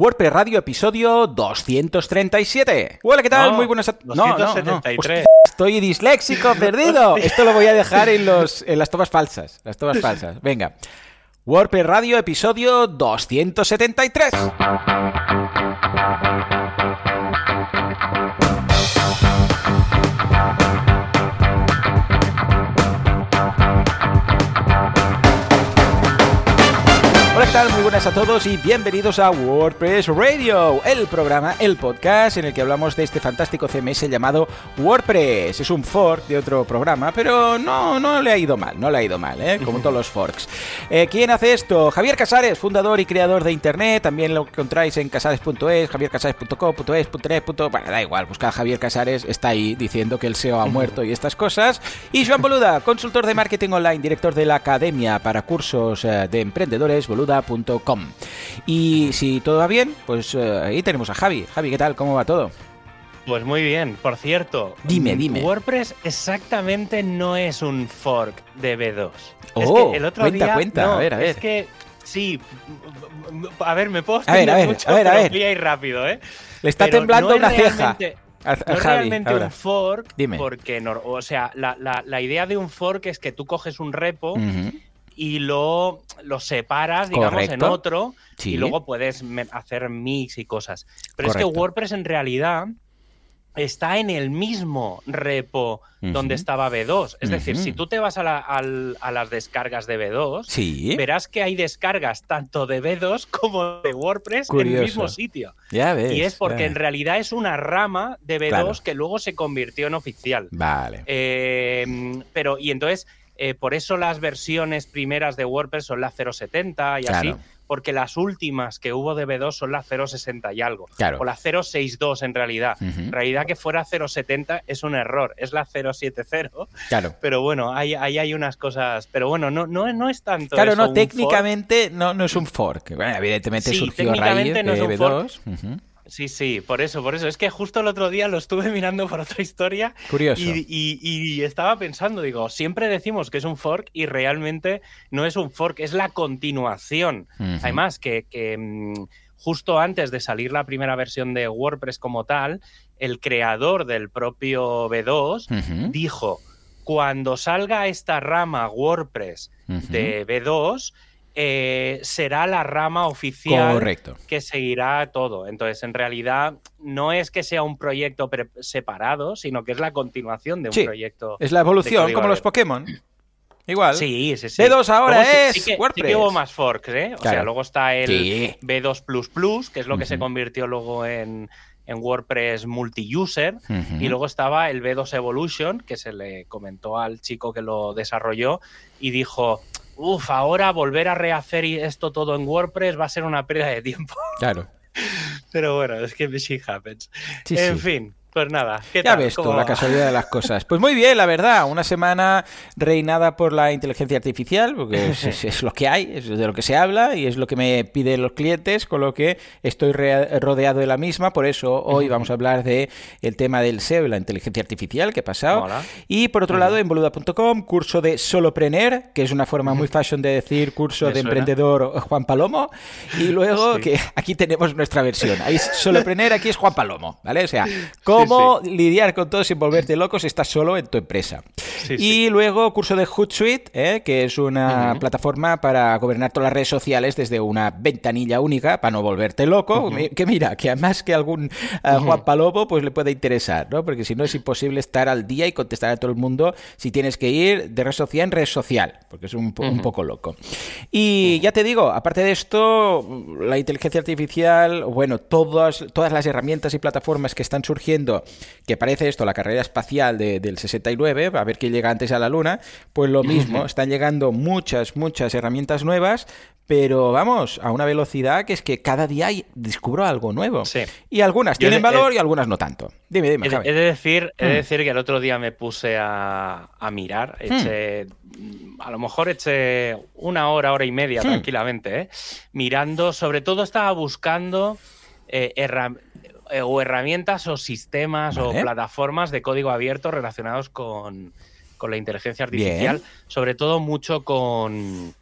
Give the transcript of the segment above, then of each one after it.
WordPress Radio, episodio 237. Hola, ¿qué tal? No, Muy buenas a... No, no, no. 273. Estoy disléxico, perdido. Esto lo voy a dejar en, los, en las tomas falsas. Las tomas falsas. Venga. WordPress Radio, episodio 273. Tal? Muy buenas a todos y bienvenidos a WordPress Radio, el programa, el podcast en el que hablamos de este fantástico CMS llamado WordPress. Es un fork de otro programa, pero no, no le ha ido mal, no le ha ido mal, ¿eh? como todos los forks. Eh, ¿Quién hace esto? Javier Casares, fundador y creador de Internet, también lo encontráis en casares.es, javiercasares.com.es, .net, Bueno, da igual, busca a Javier Casares, está ahí diciendo que el SEO ha muerto y estas cosas. Y Joan Boluda, consultor de marketing online, director de la Academia para Cursos eh, de Emprendedores, Y si todo va bien, pues eh, ahí tenemos a Javi. Javi, ¿qué tal? ¿Cómo va todo? Pues muy bien, por cierto. Dime, dime. WordPress exactamente no es un fork de B2. Oh, es que el otro cuenta, día, cuenta, no, a ver, a ver. Es que sí. A ver, me puedo A ver, a ver, mucho, a ver, a ver. ir rápido, ¿eh? Le está Pero temblando no una ceja. realmente- a- a No es Javi, realmente ahora. un fork, Dime. porque, o sea, la, la- la idea de un fork es que tú coges un repo Ujú. Y lo, lo separas, digamos, en otro Sí. y luego puedes hacer mix y cosas. Pero es que WordPress en realidad está en el mismo repo donde estaba B2. Es decir, si tú te vas a, la- al- a las descargas de B2, Sí, verás que hay descargas tanto de B2 como de WordPress en el mismo sitio. ya ves. y es porque en realidad es una rama de B2 Claro. que luego se convirtió en oficial. Vale. Eh, pero, y entonces, eh, por eso las versiones primeras de WordPress son las 0.70 y así, porque las últimas que hubo de B2 son las 0.60 y algo. Claro. O la 0.62 en realidad. En realidad que fuera 0.70 es un error, es la 0.70, Claro. pero bueno, ahí, ahí hay unas cosas, pero bueno, no, no, no es tanto. Claro, eso, no, técnicamente no, no es un fork. Bueno, evidentemente Sí, surgió a raíz técnicamente no de es un B2. Ujú. fork. Sí, sí, por eso, por eso. Es que justo el otro día lo estuve mirando por otra historia Curioso. y, y- y estaba pensando, digo, siempre decimos que es un fork y realmente no es un fork, es la continuación. Además, que, que, mm, justo antes de salir la primera versión de WordPress como tal, el creador del propio B2 Ujú. dijo, cuando salga esta rama WordPress de B2, eh, será la rama oficial Correcto. que seguirá todo. Entonces, en realidad, no es que sea un proyecto separado, sino que es la continuación de un Sí, proyecto. Es la evolución, como los. Pokémon. Igual. Sí, sí, sí. B2 ahora sí- es sí que, sí que WordPress. hubo más forks, ¿eh? O Claro. sea, luego está el Sí. B2++, que es lo que se convirtió luego en, en WordPress multi-user. Y luego estaba el B2 Evolution, que se le comentó al chico que lo desarrolló y dijo, uff, ahora volver a rehacer esto todo en WordPress va a ser una pérdida de tiempo. Claro. Pero bueno, es que shit happens. Sí, en sí. fin, pues nada. ¿qué Ya tal? ves tú ¿Cómo la casualidad de las cosas. Pues muy bien, la verdad. Una semana reinada por la inteligencia artificial, porque es, es- es lo que hay, es de lo que se habla y es lo que me piden los clientes, con lo que estoy rodeado de la misma. Por eso hoy vamos a hablar de el tema del SEO y la inteligencia artificial que ha pasado. Mola. Y por otro lado, en boluda.com, curso de solopreneur, que es una forma muy fashion de decir curso de suena. emprendedor Juan Palomo. Y luego Sí. que aquí tenemos nuestra versión. Ahí es solopreneur, aquí es Juan Palomo, ¿vale? O sea, cómo lidiar con todo sin volverte loco si estás solo en tu empresa. Sí, y luego curso de Hootsuite, ¿eh? que es una plataforma para gobernar todas las redes sociales desde una ventanilla única para no volverte loco. Que mira, que además que algún eh, Juan Palomo pues le puede interesar, ¿no? Porque si no es imposible estar al día y contestar a todo el mundo si tienes que ir de red social en red social, porque es un, po- un poco loco. Y ya te digo, aparte de esto, la inteligencia artificial, bueno, todas, todas las herramientas y plataformas que están surgiendo, que parece esto, la carrera espacial de- del 69, a ver quién llega antes a la Luna, pues lo mismo, están llegando muchas, muchas herramientas nuevas, pero vamos, a una velocidad que es que cada día hay- descubro algo nuevo. Sí. Y algunas Yo tienen de- valor eh, y algunas no tanto. Dime, dime, He, he de decir, he de Mm. decir que el otro día me puse a, a mirar, eché, a lo mejor eché una hora, hora y media Hmm. tranquilamente, ¿eh? mirando, sobre todo estaba buscando eh, herram- eh, o herramientas o sistemas Vale. o plataformas de código abierto relacionados con, con la inteligencia artificial, Bien. sobre todo mucho con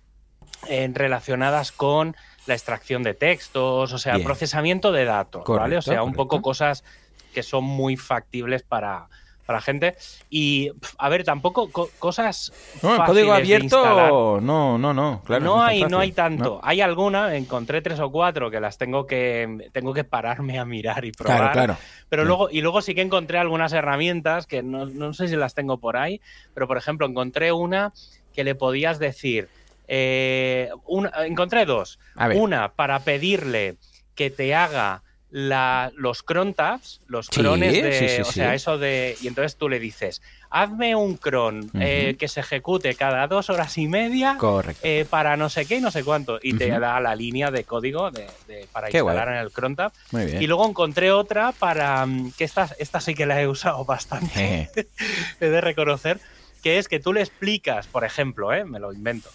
en relacionadas con la extracción de textos, o sea, Bien. procesamiento de datos, ¿vale? O Correcto, sea, un poco cosas que son muy factibles para, para gente. Y, a ver, tampoco co- cosas. No, el código abierto, no, no, no, claro. no, hay, no hay tanto. ¿no? Hay alguna, encontré tres o cuatro que las tengo que tengo que pararme a mirar y probar. Claro, claro. Pero Sí. luego, y luego sí que encontré algunas herramientas que no, no sé si las tengo por ahí, pero por ejemplo, encontré una que le podías decir. eh, una- encontré dos. Una para pedirle que te haga la- los cron tabs, los Sí, crones de. sí, sí, o sea, eso de. Y entonces tú le dices, hazme un cron eh, que se ejecute cada dos horas y media Correcto. eh, para no sé qué y no sé cuánto. Y te da la línea de código de, de- para Qué instalar guay. en el cron tab. Muy bien. Y luego encontré otra para. mm, que esta, esta sí que la he usado bastante, he de reconocer. Que es que tú le explicas, por ejemplo, ¿eh? me lo invento.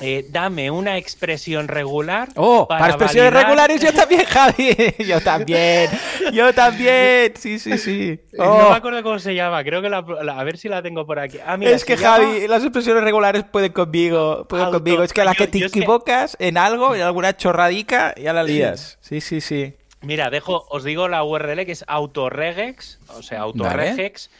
Eh, dame una expresión regular. Oh, para, expresiones validar- regulares yo también, Javi. Yo también. Yo también. Sí, sí, sí. No Oh, me acuerdo cómo se llama, creo que la, la- a ver si la tengo por aquí. Ah, mira, es que llama- Javi, las expresiones regulares pueden conmigo. Pueden Auto- conmigo. Es que a la que te que- equivocas en algo, en alguna chorradica, ya la lías. Sí, sí, sí. Mira, dejo, os digo la URL que es autoregex, o sea, autoregex.xyz.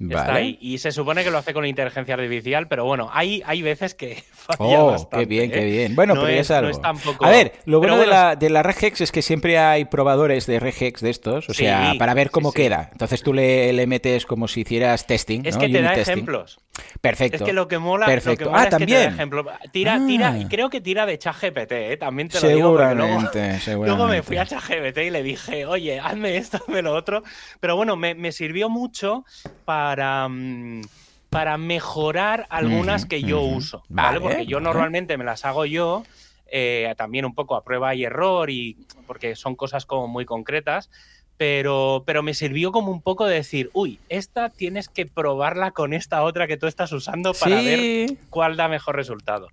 Está Vale. ahí. Y se supone que lo hace con inteligencia artificial, pero bueno, hay, hay veces que falla Oh, bastante. qué bien, ¿eh? qué bien. Bueno, No pero ya es- es algo. no es tampoco- A ver, lo bueno, de, la, de la regex es que siempre hay probadores de regex de estos, o Sí, sea, para ver cómo sí. queda. Entonces tú le, le metes como si hicieras testing. Es ¿no? que te Unit da testing. ejemplos. Perfecto. Es que lo que mola, lo que Perfecto. mola Ah, es que te da también. ejemplo. Tira, Ah. tira, y creo que tira de ChatGPT, ¿eh? también te lo digo. porque luego- Seguramente, seguramente. Luego me fui a ChatGPT y le dije, oye, hazme esto, hazme lo otro. Pero bueno, me, me sirvió mucho para, mm, para mejorar algunas que yo uso. ¿vale? Vale, Porque yo vale. normalmente me las hago yo, eh, también un poco a prueba y error, y porque son cosas como muy concretas. Pero, pero me sirvió como un poco de decir, uy, esta tienes que probarla con esta otra que tú estás usando para ver cuál da mejor resultado.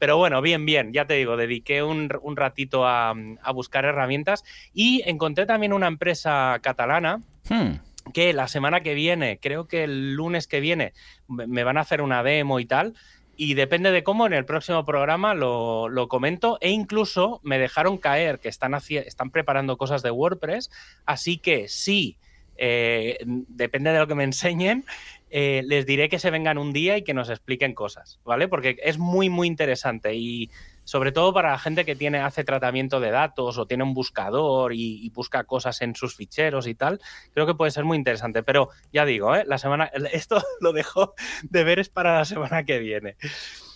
Pero bueno, bien, bien, ya te digo, dediqué un, un ratito a, a buscar herramientas y encontré también una empresa catalana Hmm. Que la semana que viene, creo que el lunes que viene, me van a hacer una demo y tal. Y depende de cómo, en el próximo programa lo, lo comento. E incluso me dejaron caer que están, haci- están preparando cosas de WordPress. Así que sí, eh, depende de lo que me enseñen, eh, les diré que se vengan un día y que nos expliquen cosas, ¿vale? Porque es muy, muy interesante. Y sobre todo para la gente que tiene, hace tratamiento de datos o tiene un buscador y, y busca cosas en sus ficheros y tal, creo que puede ser muy interesante. Pero ya digo, ¿eh? la semana, esto lo dejo de ver es para la semana que viene.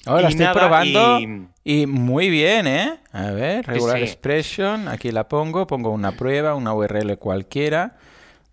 Ahora estoy nada, probando y- y... muy bien, ¿eh? A ver, regular sí. expression, aquí la pongo, pongo una prueba, una URL cualquiera.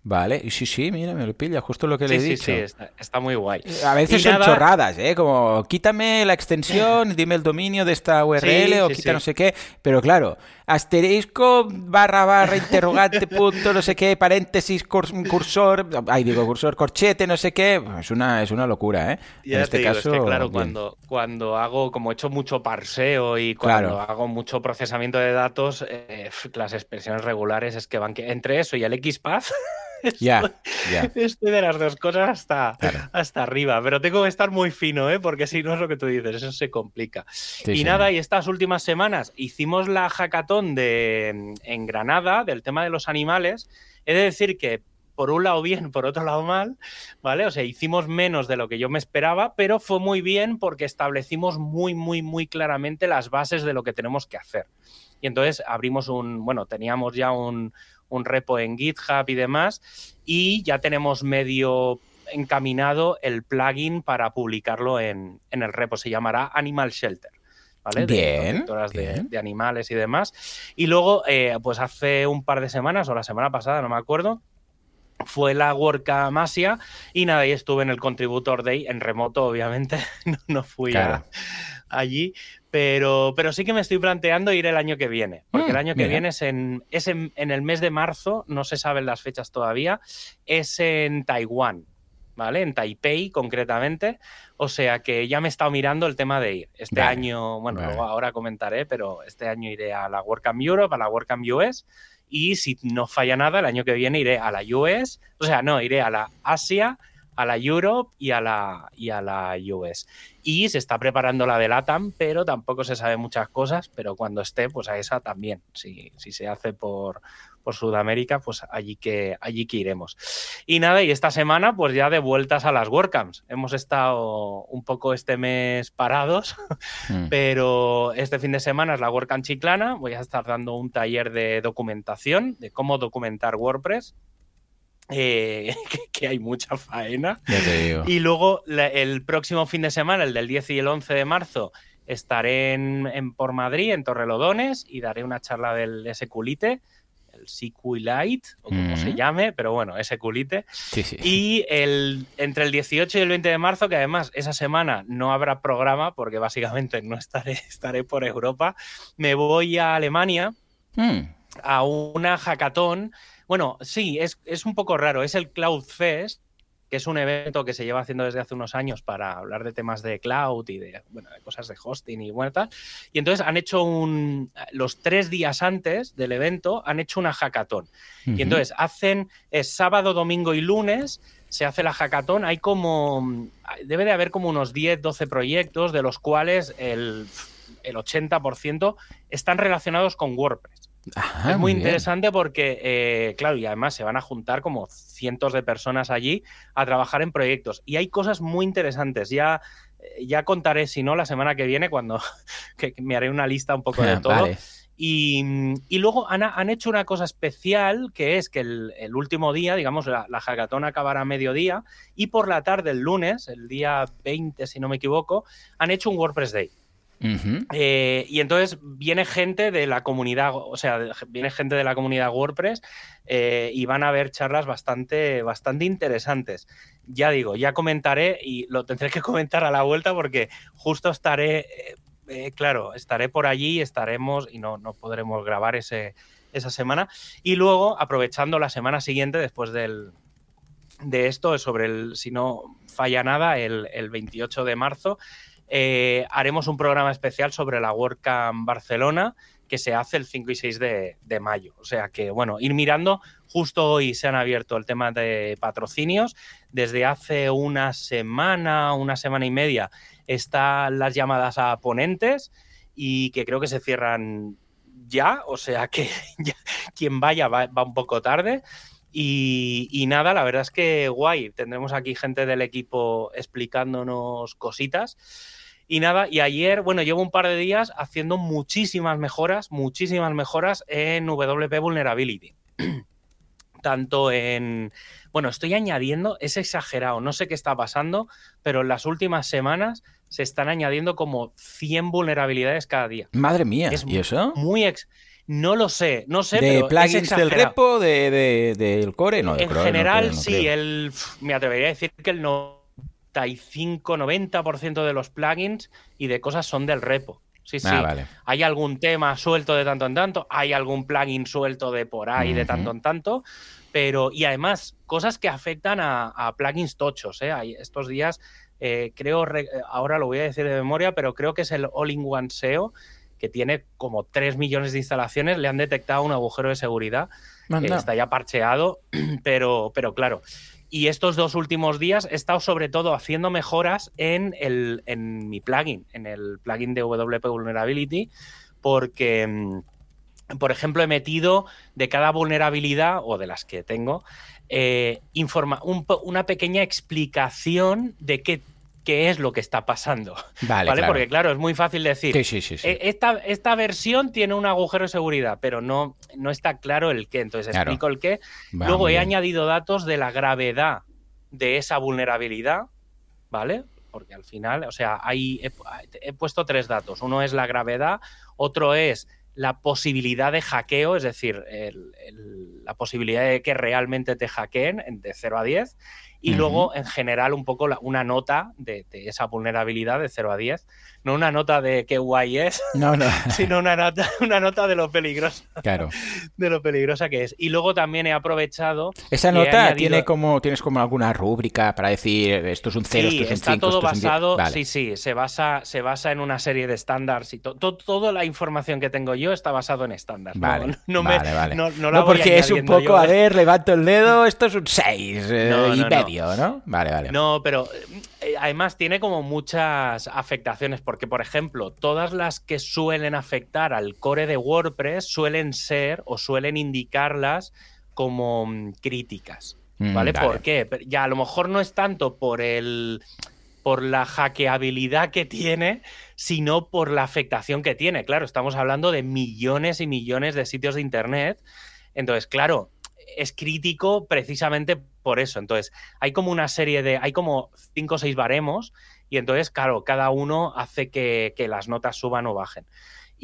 Vale, y sí, sí, mira, me lo pilla, justo lo que le he sí, dicho. sí, está, está muy guay. A veces Y son nada- chorradas, ¿eh? Como quítame la extensión, dime el dominio de esta URL Sí, o quita no sé qué. Pero claro, asterisco, barra, barra, interrogante, punto, no sé qué, paréntesis, curs- cursor, ay, digo, cursor, corchete, no sé qué. Es una, es una locura, ¿eh? Ya en este digo, caso, es que claro, bien. cuando, cuando hago, como he hecho mucho parseo y cuando Claro. hago mucho procesamiento de datos, eh, las expresiones regulares es que van que entre eso y el XPath, Ya, ya. estoy de las dos cosas hasta, Claro. hasta arriba. Pero tengo que estar muy fino, ¿eh? porque si no es lo que tú dices, eso se complica. Sí, y sí. nada, y estas últimas semanas hicimos la hackathon de, en Granada del tema de los animales. He de decir que por un lado bien, por otro lado mal, ¿vale? O sea, hicimos menos de lo que yo me esperaba, pero fue muy bien porque establecimos muy, muy, muy claramente las bases de lo que tenemos que hacer. Y entonces abrimos un, bueno, teníamos ya un, un repo en GitHub y demás, y ya tenemos medio encaminado el plugin para publicarlo en, en el repo. Se llamará Animal Shelter. ¿Vale? De Bien, de, bien. de animales y demás. Y luego, eh, pues hace un par de semanas, o la semana pasada, no me acuerdo, fue la WordCamp Asia y nada, y estuve en el Contributor Day en remoto, obviamente, no, no fui a- allí, pero, pero sí que me estoy planteando ir el año que viene, porque Mm, el año que mira. viene es, en, es en, en el mes de marzo, no se saben las fechas todavía, es en Taiwán, ¿vale? En Taipei concretamente, o sea que ya me he estado mirando el tema de ir. Este Vale, año, bueno, vale. luego ahora comentaré, pero este año iré a la WordCamp Europe, a la WordCamp US, y si no falla nada, el año que viene iré a la US, o sea, no, iré a la Asia, a la Europe y a la, y a la US. Y se está preparando la de LATAM, pero tampoco se sabe muchas cosas, pero cuando esté, pues a esa también. Si, si se hace por, por Sudamérica, pues allí que, allí que iremos. Y nada, y esta semana, pues ya de vueltas a las WordCamps. Hemos estado un poco este mes parados, mm. pero este fin de semana es la WordCamp Chiclana. Voy a estar dando un taller de documentación, de cómo documentar WordPress. Eh, que, hay mucha faena. Y luego el próximo fin de semana, el del 10 y el 11 de marzo, estaré en, por Madrid, en Torrelodones, y daré una charla del SQLite, el SQLite, o como se llame, pero bueno, SQLite. Y el, entre el 18 y el 20 de marzo, que además esa semana no habrá programa, porque básicamente no estaré, estaré por Europa, me voy a Alemania. Mm. a una hackathon bueno, sí, es, un poco raro. Es el Cloud Fest, que es un evento que se lleva haciendo desde hace unos años para hablar de temas de cloud y de, bueno, de cosas de hosting y bueno, Y entonces han hecho un. Los tres días antes del evento han hecho una hackathon. Y entonces hacen. Es sábado, domingo y lunes. Se hace la hackathon. Hay como. Debe de haber como unos 10, 12 proyectos, de los cuales el, el 80% están relacionados con WordPress es muy, interesante porque, eh, claro, y además se van a juntar como cientos de personas allí a trabajar en proyectos. Y hay cosas muy interesantes. Ya, eh, ya contaré, si no, la semana que viene, cuando me haré una lista un poco de todo. Y, luego han, hecho una cosa especial, que es que el, último día, digamos, la, la hackathon acabará a mediodía, y por la tarde, el lunes, el día 20, si no me equivoco, han hecho un WordPress Day. Eh, y entonces viene gente de la comunidad, o sea, viene gente de la comunidad WordPress eh, y van a haber charlas bastante, bastante interesantes. Ya digo, ya comentaré y lo tendré que comentar a la vuelta porque justo estaré, eh, claro, estaré por allí, estaremos y no, no podremos grabar ese, esa semana. Y luego, aprovechando la semana siguiente, después del, de esto, sobre el, si no falla nada, el, el 28 de marzo, eh, haremos un programa especial sobre la WordCamp Barcelona que se hace el 5 y 6 de, mayo. O sea que, bueno, ir mirando, justo hoy se han abierto el tema de patrocinios. Desde hace una semana, una semana y media, están las llamadas a ponentes y que creo que se cierran ya, o sea que quien vaya va, un poco tarde. Y, y, nada, la verdad es que guay, tendremos aquí gente del equipo explicándonos cositas. Y nada, y ayer, bueno, llevo un par de días haciendo muchísimas mejoras, muchísimas mejoras en WP Vulnerability. Tanto en. Bueno, estoy añadiendo, es exagerado, no sé qué está pasando, pero en las últimas semanas se están añadiendo como 100 vulnerabilidades cada día. Madre mía, ¿y eso? Muy ex. No lo sé, no sé. ¿De plugins del repo, del de, core? No, en general, sí, el, me atrevería a decir que el no 95-90% de los plugins y de cosas son del repo. Sí, sí. Ah, hay algún tema suelto de tanto en tanto, hay algún plugin suelto de por ahí de tanto en tanto, pero y además cosas que afectan a, plugins tochos. ¿eh? Hay estos días, eh, creo, ahora lo voy a decir de memoria, pero creo que es el All-in-One SEO que tiene como 3 millones de instalaciones, le han detectado un agujero de seguridad. está ya parcheado, pero, pero claro, y estos dos últimos días he estado sobre todo haciendo mejoras en, el, en mi plugin, en el plugin de WP Vulnerability, porque, mm, por ejemplo, he metido de cada vulnerabilidad, o de las que tengo, eh, informa una pequeña explicación de qué qué es lo que está pasando. Vale, Porque claro, es muy fácil decir, sí, sí, sí, e, esta, esta, versión tiene un agujero de seguridad, pero no, no está claro el qué. Entonces explico el qué. Luego he añadido datos de la gravedad de esa vulnerabilidad, ¿vale? Porque al final, o sea, hay, he, puesto tres datos. Uno es la gravedad, otro es la posibilidad de hackeo, es decir, la posibilidad de que realmente te hackeen de 0 a 10 y luego en general un poco una nota de, esa vulnerabilidad de 0 a 10. No una nota de qué guay es, no, no. sino una nota, una nota de lo peligrosa. Claro. De lo peligrosa que es. Y luego también he aprovechado. Esa nota tiene como, tienes como alguna rúbrica para decir esto es un 0, esto es un 5. Está todo basado, sí, sí, se basa, se basa en una serie de estándares y toda la información que tengo yo está basado en estándares. Vale, no, vale, vale. No, porque es un poco, a ver, levanto el dedo, esto es un 6 eh, y medio ¿no? Vale, vale. No, pero eh, además tiene como muchas afectaciones, porque por ejemplo, todas las que suelen afectar al core de WordPress suelen ser o suelen indicarlas como mm, críticas. Mm, ¿Vale? ¿Por qué? Ya a lo mejor no es tanto por el por la hackeabilidad que tiene, sino por la afectación que tiene. Claro, estamos hablando de millones y millones de sitios de internet. Entonces, claro, es crítico precisamente por eso. Entonces, hay como una serie de, hay como cinco o seis baremos y entonces, claro, cada uno hace que, que las notas suban o bajen.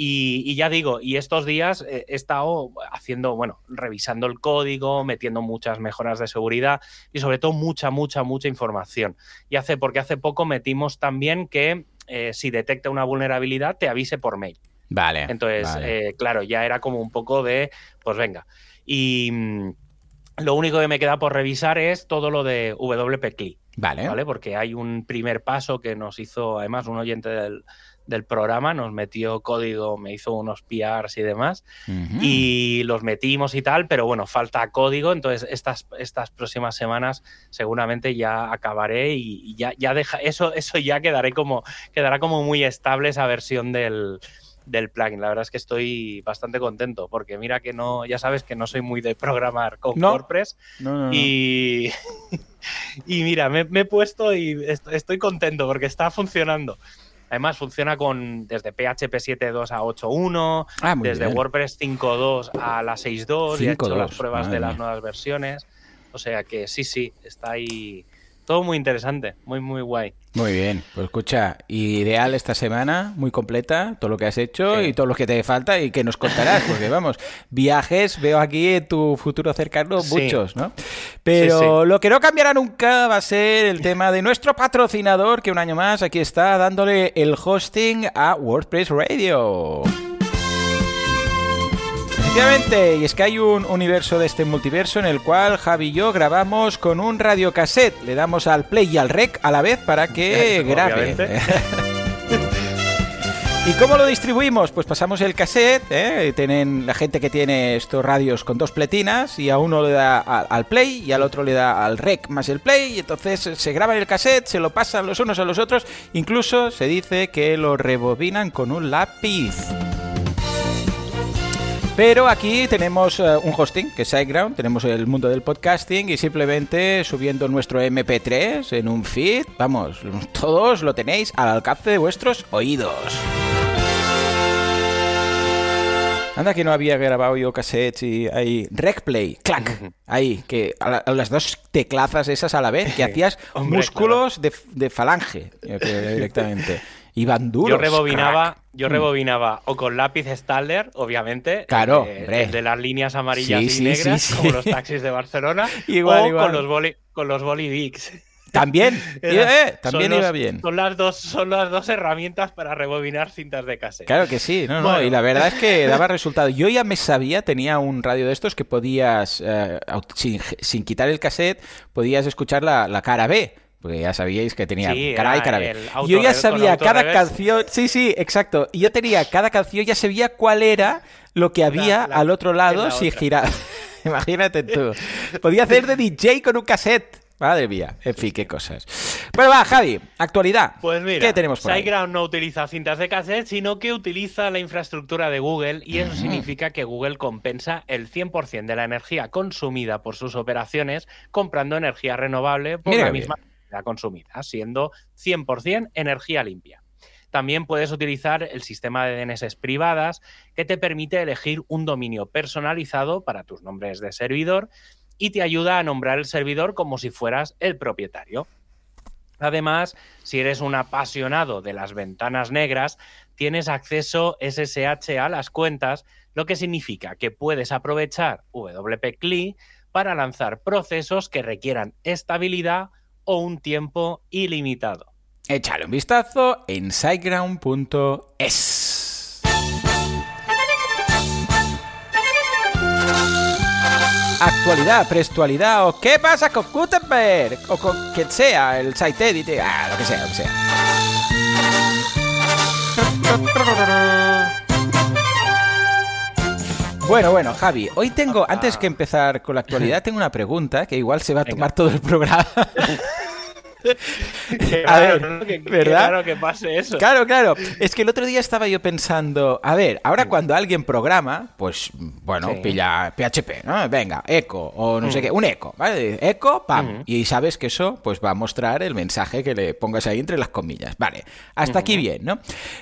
Y, ya digo, y estos días he estado haciendo, bueno, revisando el código, metiendo muchas mejoras de seguridad y sobre todo mucha, mucha, mucha información. Y hace, porque hace poco metimos también que eh, si detecta una vulnerabilidad, te avise por mail. Vale. Entonces, eh, claro, ya era como un poco de, pues venga. Y mm, lo único que me queda por revisar es todo lo de WP Vale. ¿Vale? Porque hay un primer paso que nos hizo, además, un oyente del, del programa, nos metió código, me hizo unos PRs y demás, y los metimos y tal, pero bueno, falta código, entonces estas, estas próximas semanas seguramente ya acabaré y, ya, ya deja, eso, eso ya quedaré como, quedará como muy estable esa versión del, del plugin. La verdad es que estoy bastante contento porque mira que no, ya sabes que no soy muy de programar con WordPress y, y mira, me, me, he puesto y estoy contento porque está funcionando. Además, funciona con desde PHP 7.2 a 8.1, ah, desde WordPress 5.2 a la 6.2, y he hecho las pruebas de las nuevas versiones. O sea que sí, sí, está ahí todo muy interesante, muy, muy guay. Muy bien, pues escucha, ideal esta semana, muy completa, todo lo que has hecho y todo lo que te falta y que nos contarás, porque vamos, viajes veo aquí en tu futuro cercano muchos, ¿no? Pero lo que no cambiará nunca va a ser el tema de nuestro patrocinador, que un año más aquí está dándole el hosting a WordPress Radio. Efectivamente, y es que hay un universo de este multiverso en el cual Javi y yo grabamos con un radiocassette. Le damos al play y al rec a la vez para que grabe. ¿Y cómo lo distribuimos? Pues pasamos el cassette, ¿eh? tienen la gente que tiene estos radios con dos pletinas y a uno le da al play y al otro le da al rec más el play y entonces se graba el cassette, se lo pasan los unos a los otros, incluso se dice que lo rebobinan con un lápiz. Pero aquí tenemos eh, un hosting, que es SiteGround, tenemos el mundo del podcasting y simplemente subiendo nuestro MP3 en un feed, vamos, todos lo tenéis al alcance de vuestros oídos. Anda que no había grabado yo cassettes y ahí Recplay, clac, ahí, que a, las dos teclazas esas a la vez, que hacías músculos de, de, falange eh, directamente. Iban duros. Yo rebobinaba, yo mm. rebobinaba o con lápiz Staller, obviamente. Claro, de, las líneas amarillas y negras, como los taxis de Barcelona. igual, o con los boli, con los También, eh, también iba bien. Son las, dos, son las dos herramientas para rebobinar cintas de cassette. Claro que sí, no, no, y la verdad es que daba resultado. Yo ya me sabía, tenía un radio de estos que podías, eh, sin, quitar el cassette, podías escuchar la, la cara B porque ya sabíais que tenía cara A y cara B. Yo ya sabía cada canción, sí, sí, exacto. Y yo tenía cada canción, ya sabía cuál era lo que había al otro lado si giraba. Imagínate tú. Podía hacer de DJ con un cassette. Madre mía, en fin, qué cosas. Bueno, va, Javi, actualidad. Pues mira, ¿qué tenemos por SiteGround no utiliza cintas de cassette, sino que utiliza la infraestructura de Google y eso significa que Google compensa el 100% de la energía consumida por sus operaciones comprando energía renovable por la misma consumida, siendo 100% energía limpia. También puedes utilizar el sistema de DNS privadas que te permite elegir un dominio personalizado para tus nombres de servidor y te ayuda a nombrar el servidor como si fueras el propietario. Además, si eres un apasionado de las ventanas negras, tienes acceso SSH a las cuentas, lo que significa que puedes aprovechar WP CLI para lanzar procesos que requieran estabilidad o un tiempo ilimitado. Échale un vistazo en siteground.es. Actualidad, prestualidad o qué pasa con Gutenberg o con quien sea, el site edit, ah, lo que sea, lo que sea. Bueno, bueno, Javi, hoy tengo, antes que empezar con la actualidad, tengo una pregunta que igual se va a tomar todo el programa. a ver, que, ¿verdad? Claro que pase eso. Claro, claro. Es que el otro día estaba yo pensando, a ver, ahora cuando alguien programa, pues bueno, pilla PHP, ¿no? Venga, eco o no sé qué, un eco, ¿vale? Eco, pam. Y sabes que eso pues va a mostrar el mensaje que le pongas ahí entre las comillas. Vale, hasta aquí bien, ¿no?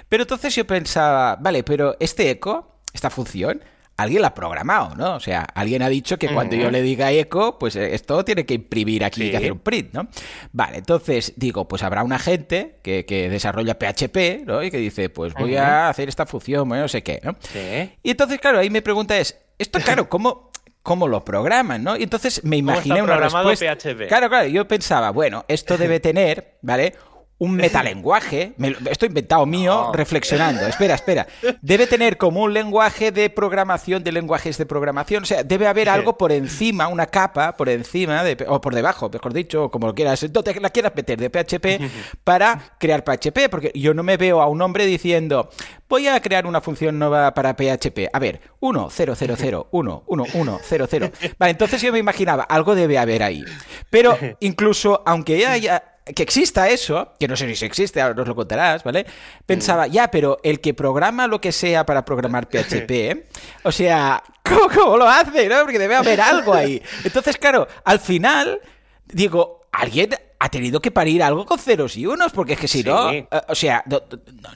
Pero entonces yo pensaba, vale, pero este eco, esta función, alguien la ha programado, ¿no? O sea, alguien ha dicho que cuando yo le diga eco, pues eh, esto tiene que imprimir aquí, que hacer un print, ¿no? Vale, entonces digo, pues habrá una gente que, desarrolla PHP, ¿no? Y que dice, pues voy a hacer esta función, bueno, no sé qué, ¿no? Sí. Y entonces, claro, ahí mi pregunta es, esto, claro, ¿cómo, cómo lo programan, ¿no? Y entonces me imaginé una respuesta. PHP? Claro, claro, yo pensaba, bueno, esto debe tener, ¿vale? Un metalenguaje, me, esto inventado mío, reflexionando, espera, espera, debe tener como un lenguaje de programación de lenguajes de programación, o sea, debe haber algo por encima, una capa por encima, de, o por debajo, mejor dicho, como lo quieras, entonces la quieras meter de PHP para crear PHP, porque yo no me veo a un hombre diciendo, voy a crear una función nueva para PHP, a ver, 1, 0, 0, 0, 1, 1, 1, 0, 0, vale, entonces yo me imaginaba, algo debe haber ahí, pero incluso aunque haya que exista eso, que no sé si existe, ahora nos lo contarás, ¿vale? Pensaba, mm. ya, pero el que programa lo que sea para programar PHP, o sea, ¿cómo, lo hace? ¿no? Porque debe haber algo ahí. Entonces, claro, al final, digo, alguien ha tenido que parir algo con ceros y unos, porque es que si no, eh, o sea,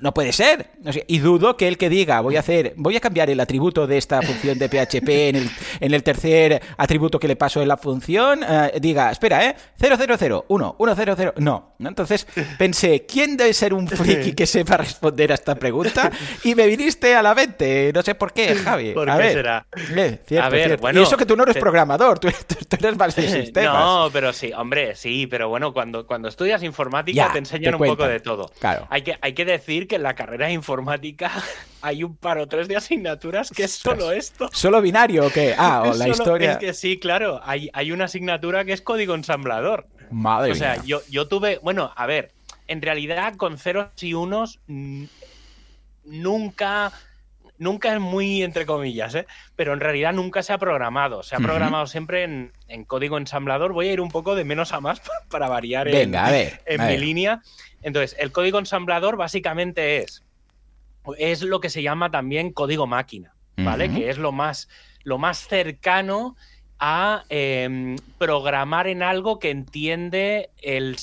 no, puede ser. y dudo que el que diga, voy a hacer, voy a cambiar el atributo de esta función de PHP en el, en el tercer atributo que le paso en la función, eh, diga, espera, ¿eh? 000, 1, 1, 0, 0. No. Entonces pensé, ¿quién debe ser un friki que sepa responder a esta pregunta? Y me viniste a la mente. No sé por qué, Javi. ¿Por a qué ver. será? Eh, cierto, a ver, Bueno, y eso que tú no eres programador, tú, eres más de sistemas. No, pero sí, hombre, sí, pero bueno, cuando, cuando estudias informática te enseñan un poco de todo. Claro. Hay que, hay que decir que en la carrera de informática hay un par o tres de asignaturas que es solo esto. ¿Solo binario o qué? Ah, o la historia. Es que sí, claro. Hay, hay una asignatura que es código ensamblador. Madre o sea, Yo, yo tuve. Bueno, a ver. En realidad, con ceros y unos. Nunca nunca es muy entre comillas, ¿eh? pero en realidad nunca se ha programado. Se ha programado siempre en, código ensamblador. Voy a ir un poco de menos a más para variar en, mi línea. Entonces, el código ensamblador básicamente es, es lo que se llama también código máquina, ¿vale? Que es lo más, lo más cercano a em, programar en algo que entiende el,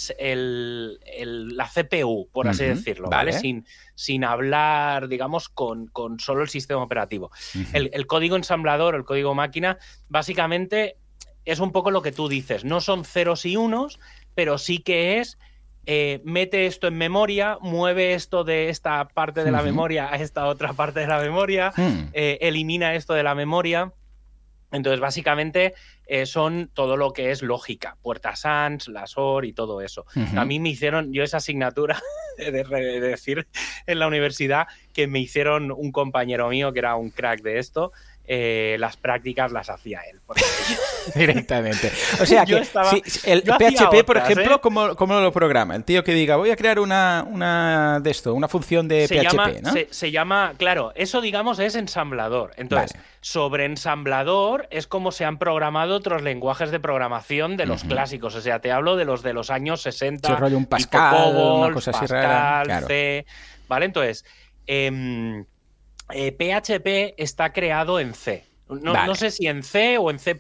la CPU, por así decirlo, ¿vale? Sin, sin hablar, digamos, con, con, solo el sistema operativo. el, código ensamblador, el código máquina, básicamente es un poco lo que tú dices. No son ceros y unos, pero sí que es eh, mete esto en memoria, mueve esto de esta parte de la memoria a esta otra parte de la memoria, hmm. eh, elimina esto de la memoria. Entonces, básicamente eh, son todo lo que es lógica, puertas ANS, las OR y todo eso. A mí me hicieron, yo esa asignatura, de, de, decir en la universidad, que me hicieron un compañero mío que era un crack de esto, eh, las prácticas las hacía él. Directamente. O sea, que el PHP, por ejemplo, ¿eh? ¿cómo, lo programa? El tío que diga, voy a crear una, una de esto, una función de PHP, ¿no? Se, llama, claro, eso digamos es ensamblador. Entonces, sobre ensamblador es como se han programado otros lenguajes de programación de los clásicos. O sea, te hablo de los de los años 60. rollo un Pascal, una cosa así rara. C. ¿Vale? Entonces, eh, PHP eh, está creado en C. No, sé si en C o en C,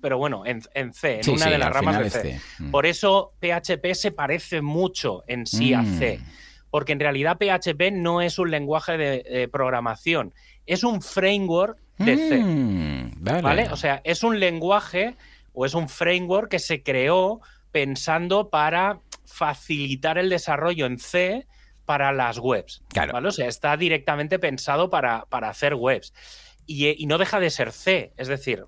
pero bueno, en, C, en una de las ramas de C. Mm. Por eso PHP se parece mucho en sí a C. Mm. Porque en realidad PHP no es un lenguaje de, programación, es un framework de C. Mm, vale. O sea, es un lenguaje o es un framework que se creó pensando para facilitar el desarrollo en C para las webs. Claro. O sea, está directamente pensado para, para hacer webs. Y, no deja de ser C. Es decir,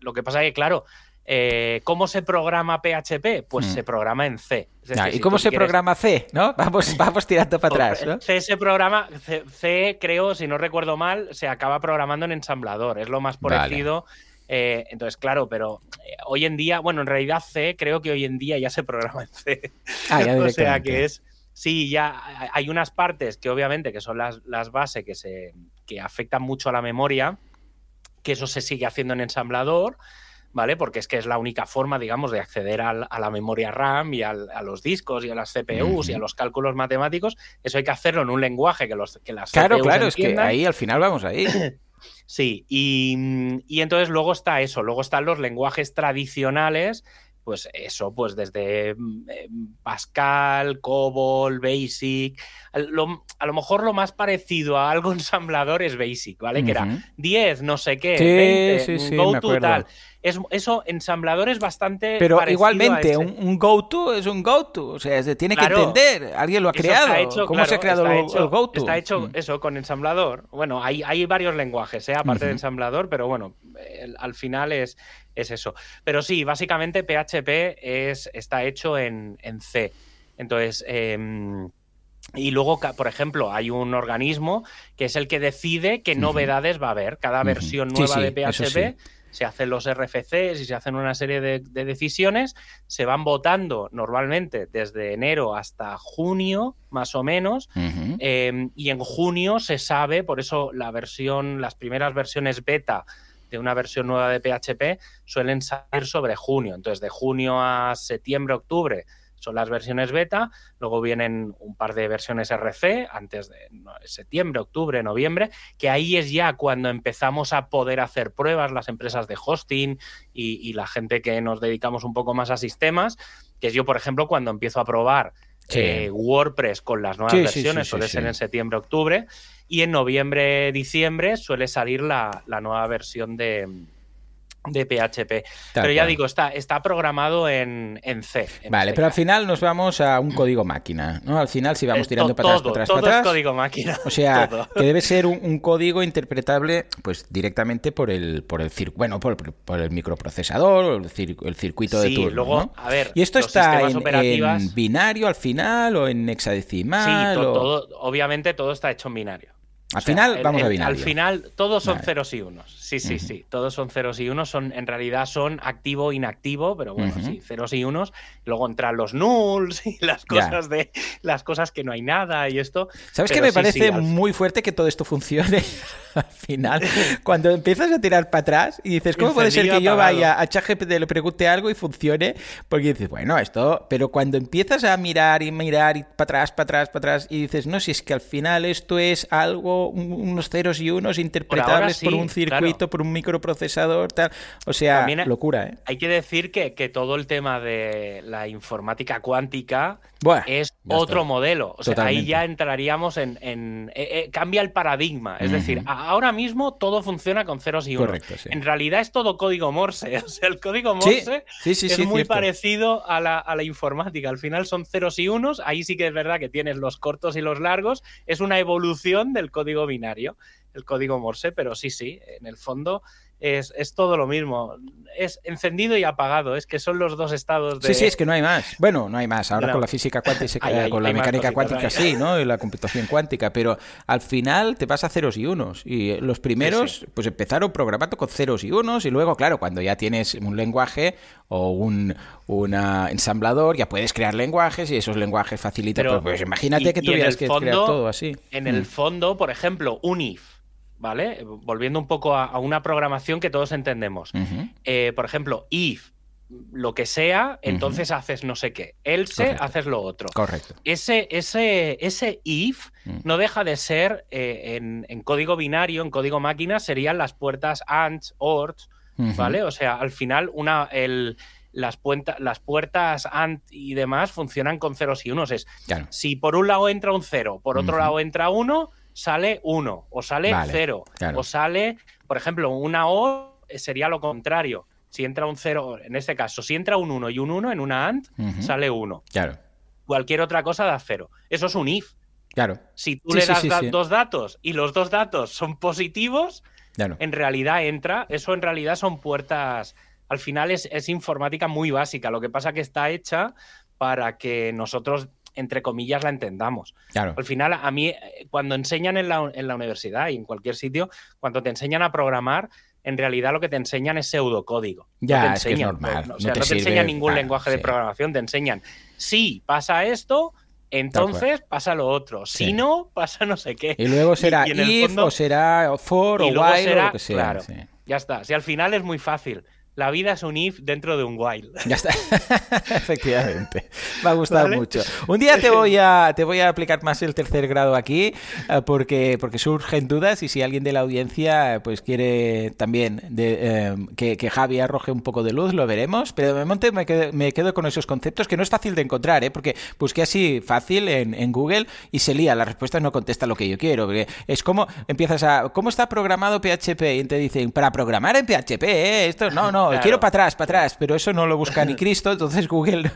lo que pasa es que, claro, eh, ¿cómo se programa PHP? Pues hmm. se programa en C. ¿Y cómo se programa C? ¿no? Vamos, vamos tirando para atrás. C se programa, C, creo, si no recuerdo mal, se acaba programando en ensamblador. Es lo más parecido. Eh, entonces, claro, pero eh, hoy en día, bueno, en realidad C, creo que hoy en día ya se programa en C. Ah, o sea que es Sí, ya hay unas partes que obviamente que son las, las bases que, se, que afectan mucho a la memoria, que eso se sigue haciendo en ensamblador, ¿vale? Porque es que es la única forma, digamos, de acceder a la memoria RAM y a los discos y a las CPUs y a los cálculos matemáticos. Eso hay que hacerlo en un lenguaje que, los, que las Claro, claro, es que ahí al final vamos ahí. Sí, y, y, entonces luego está eso, luego están los lenguajes tradicionales pues eso, pues desde mm, eh, Pascal, COBOL, Basic. A lo, mejor lo más parecido a algo ensamblador es Basic, ¿vale? Que era 10, no sé qué, 20, go to tal. Es, eso, ensamblador es bastante. Pero igualmente, un, go-to es un go-to. O sea, se tiene que entender. Alguien lo ha creado. ¿Cómo se ha creado el, go-to? Está hecho mm. eso con ensamblador. Bueno, hay, hay varios lenguajes, ¿eh? aparte de ensamblador, pero bueno, al final es, es eso. Pero sí, básicamente PHP es, está hecho en, C. Entonces, em, y luego, por ejemplo, hay un organismo que es el que decide qué novedades va a haber. Cada versión nueva de PHP se hacen los RFCs y se hacen una serie de, decisiones, se van votando normalmente desde enero hasta junio, más o menos, em, y en junio se sabe, por eso la versión, las primeras versiones beta de una versión nueva de PHP suelen salir sobre junio. Entonces, de junio a septiembre, octubre son las versiones beta, luego vienen un par de versiones RC antes de septiembre, octubre, noviembre, que ahí es ya cuando empezamos a poder hacer pruebas las empresas de hosting y, la gente que nos dedicamos un poco más a sistemas, que es yo, por ejemplo, cuando empiezo a probar eh, WordPress con las nuevas versiones, suele ser en septiembre, octubre, y en noviembre, diciembre suele salir la, nueva versión de, de PHP. pero ya digo, está, está programado en, C. vale, pero al final nos vamos a un código máquina, ¿no? Al final, si vamos tirando para atrás, para atrás, todo para atrás. Es código máquina. O sea, que debe ser un, código interpretable, pues directamente por el, por el bueno, por, el microprocesador o el, circuito de turno. Luego, a ver, y esto está en, binario al final o en hexadecimal. Sí, todo, obviamente todo está hecho en binario. Al final, vamos a binario. Al final, todos son ceros y unos. Sí, sí, sí. Todos son ceros y unos. Son, en realidad son activo, inactivo, pero bueno, sí, ceros y unos. Luego entran los nulls y las cosas de las cosas que no hay nada y esto. ¿Sabes qué me parece muy fuerte que todo esto funcione al final? Cuando empiezas a tirar para atrás y dices, ¿cómo puede ser que yo vaya a ChatGPT le pregunte algo y funcione? Porque dices, bueno, esto. Pero cuando empiezas a mirar y mirar y para atrás, para atrás, para atrás y dices, no, si es que al final esto es algo unos ceros y unos interpretables por, un circuito, por un microprocesador, tal. O sea, locura, ¿eh? Hay que decir que, todo el tema de la informática cuántica es otro modelo. O sea, ahí ya entraríamos en. en eh, eh, cambia el paradigma. Es decir, ahora mismo todo funciona con ceros y unos. En realidad es todo código Morse. O sea, el código Morse es muy parecido a la, a la informática. Al final son ceros y unos. Ahí sí que es verdad que tienes los cortos y los largos. Es una evolución del código binario, el código Morse, pero sí, sí, en el fondo es, todo lo mismo. Es encendido y apagado, es que son los dos estados de... Sí, sí, es que no hay más. Bueno, no hay más. Ahora con la física cuántica, con la mecánica cuántica sí, ¿no? Y la computación cuántica, pero al final te vas a ceros y unos. Y los primeros, pues empezaron programando con ceros y unos y luego, claro, cuando ya tienes un lenguaje o un ensamblador, ya puedes crear lenguajes y esos lenguajes facilitan. Pues, pues, imagínate que tuvieras que crear todo así. En el mm. fondo, por ejemplo, un if ¿vale? Volviendo un poco a, una programación que todos entendemos. Eh, por ejemplo, if lo que sea, entonces haces no sé qué. Else, haces lo otro. Correcto. Ese, ese, ese if mm. no deja de ser eh, en, código binario, en código máquina, serían las puertas AND, OR, ¿vale? O sea, al final, una, el, las, las puertas AND y demás funcionan con ceros y unos. Es, Si por un lado entra un cero, por otro lado entra uno, sale 1 o sale 0 o sale, por ejemplo, una O sería lo contrario. Si entra un 0, en este caso, si entra un 1 y un 1 en una AND, sale 1. Claro. Cualquier otra cosa da 0. Eso es un if. Claro. Si tú le das dos datos y los dos datos son positivos, en realidad entra. Eso en realidad son puertas. Al final es, es informática muy básica. Lo que pasa que está hecha para que nosotros entre comillas, la entendamos. Claro. Al final, a mí, eh, cuando enseñan en la, universidad y en cualquier sitio, cuando te enseñan a programar, en realidad lo que te enseñan es pseudocódigo. Ya, no es, que normal. no, te, enseñan ningún lenguaje de programación, te enseñan, si pasa esto, entonces pasa lo otro. Si no, pasa no sé qué. Y luego será if o será for o while o lo que sea. Claro. Ya está. Si al final es muy fácil. La vida es un if dentro de un while. Ya está. Efectivamente. Me ha gustado mucho. Un día te voy a te voy a aplicar más el tercer grado aquí eh, porque porque surgen dudas y si alguien de la audiencia pues quiere también de, eh, que, Javi arroje un poco de luz lo veremos. Pero de momento me quedo, me quedo con esos conceptos que no es fácil de encontrar, ¿eh? porque busqué así fácil en, en Google y se lía. La respuesta no contesta lo que yo quiero. Porque es como empiezas a cómo está programado PHP y te dicen para programar en PHP, ¿eh? esto no no quiero para atrás, para atrás, pero eso no lo busca ni Cristo, entonces Google.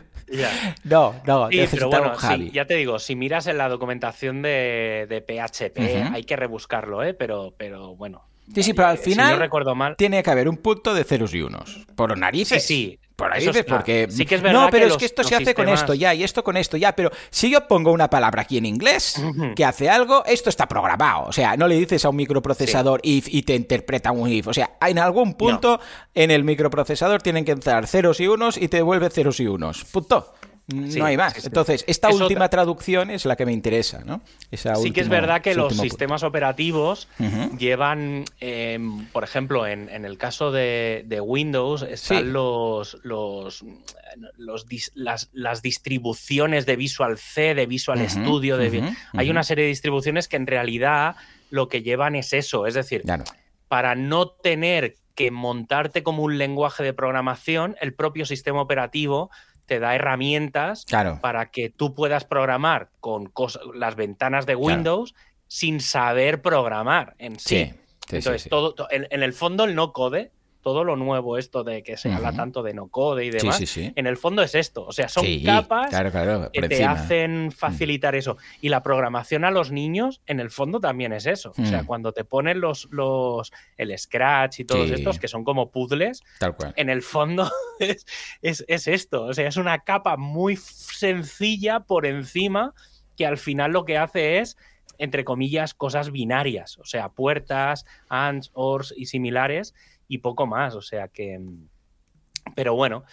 No, no, sí, pero bueno, ya te digo, si miras en la documentación de, PHP, hay que rebuscarlo, ¿eh? Pero, pero bueno. Sí, sí, pero al final no recuerdo mal, tiene que haber un punto de ceros y unos. Por narices. Sí, sí. Por ahí dices, porque. Sí que es verdad no, pero es que esto se hace con esto ya, y esto con esto ya. Pero si yo pongo una palabra aquí en inglés que hace algo, esto está programado. O sea, no le dices a un microprocesador if y te interpreta un if. O sea, en algún punto en el microprocesador tienen que entrar ceros y unos y te devuelve ceros y unos. Punto no hay más. Entonces, esta última traducción es la que me interesa, ¿no? sí que es verdad que los sistemas operativos llevan, em, por ejemplo, en, el caso de, Windows, están los, los, las, distribuciones de Visual C, de Visual Studio, de, hay una serie de distribuciones que en realidad lo que llevan es eso, es decir, para no tener que montarte como un lenguaje de programación, el propio sistema operativo te da herramientas para que tú puedas programar con las ventanas de Windows sin saber programar en sí. Entonces, todo, en, el fondo el no code todo lo nuevo, esto de que se habla tanto de no code y demás, en el fondo es esto. O sea, son capas que te hacen mm. facilitar eso. Y la programación a los niños, en el fondo, también es eso. O sea, mm. cuando te ponen los, los el Scratch y todos estos, que son como puzzles, en el fondo es, es esto. O sea, es una capa muy sencilla por encima que al final lo que hace es entre comillas, cosas binarias, o sea, puertas, ands, ors y similares, y poco más. O sea que. Mm, pero bueno.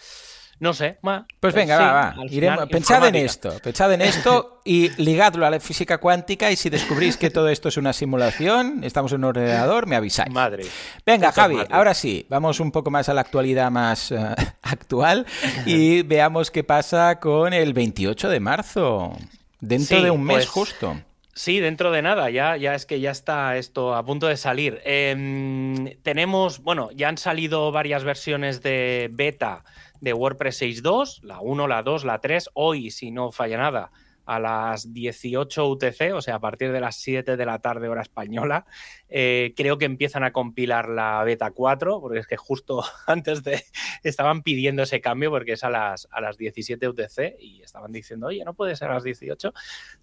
No sé, pues venga, va, va. pensad en esto, pensad en esto y ligadlo a la física cuántica y si descubrís que todo esto es una simulación, estamos en un ordenador, me avisáis. Madre. Venga, Javi, ahora sí, vamos un poco más a la actualidad más eh, actual y veamos qué pasa con el 28 de marzo, dentro de un mes pues justo. Sí, dentro de nada, ya, ya es que ya está esto a punto de salir. Em, tenemos, bueno, ya han salido varias versiones de beta de WordPress 6.2, la 1, la 2, la 3, hoy, si no falla nada, a las 18 UTC, o sea, a partir de las 7 de la tarde hora española. Eh, creo que empiezan a compilar la beta 4, porque es que justo antes de estaban pidiendo ese cambio porque es a las, a las 17 UTC y estaban diciendo, oye, no puede ser a las 18. O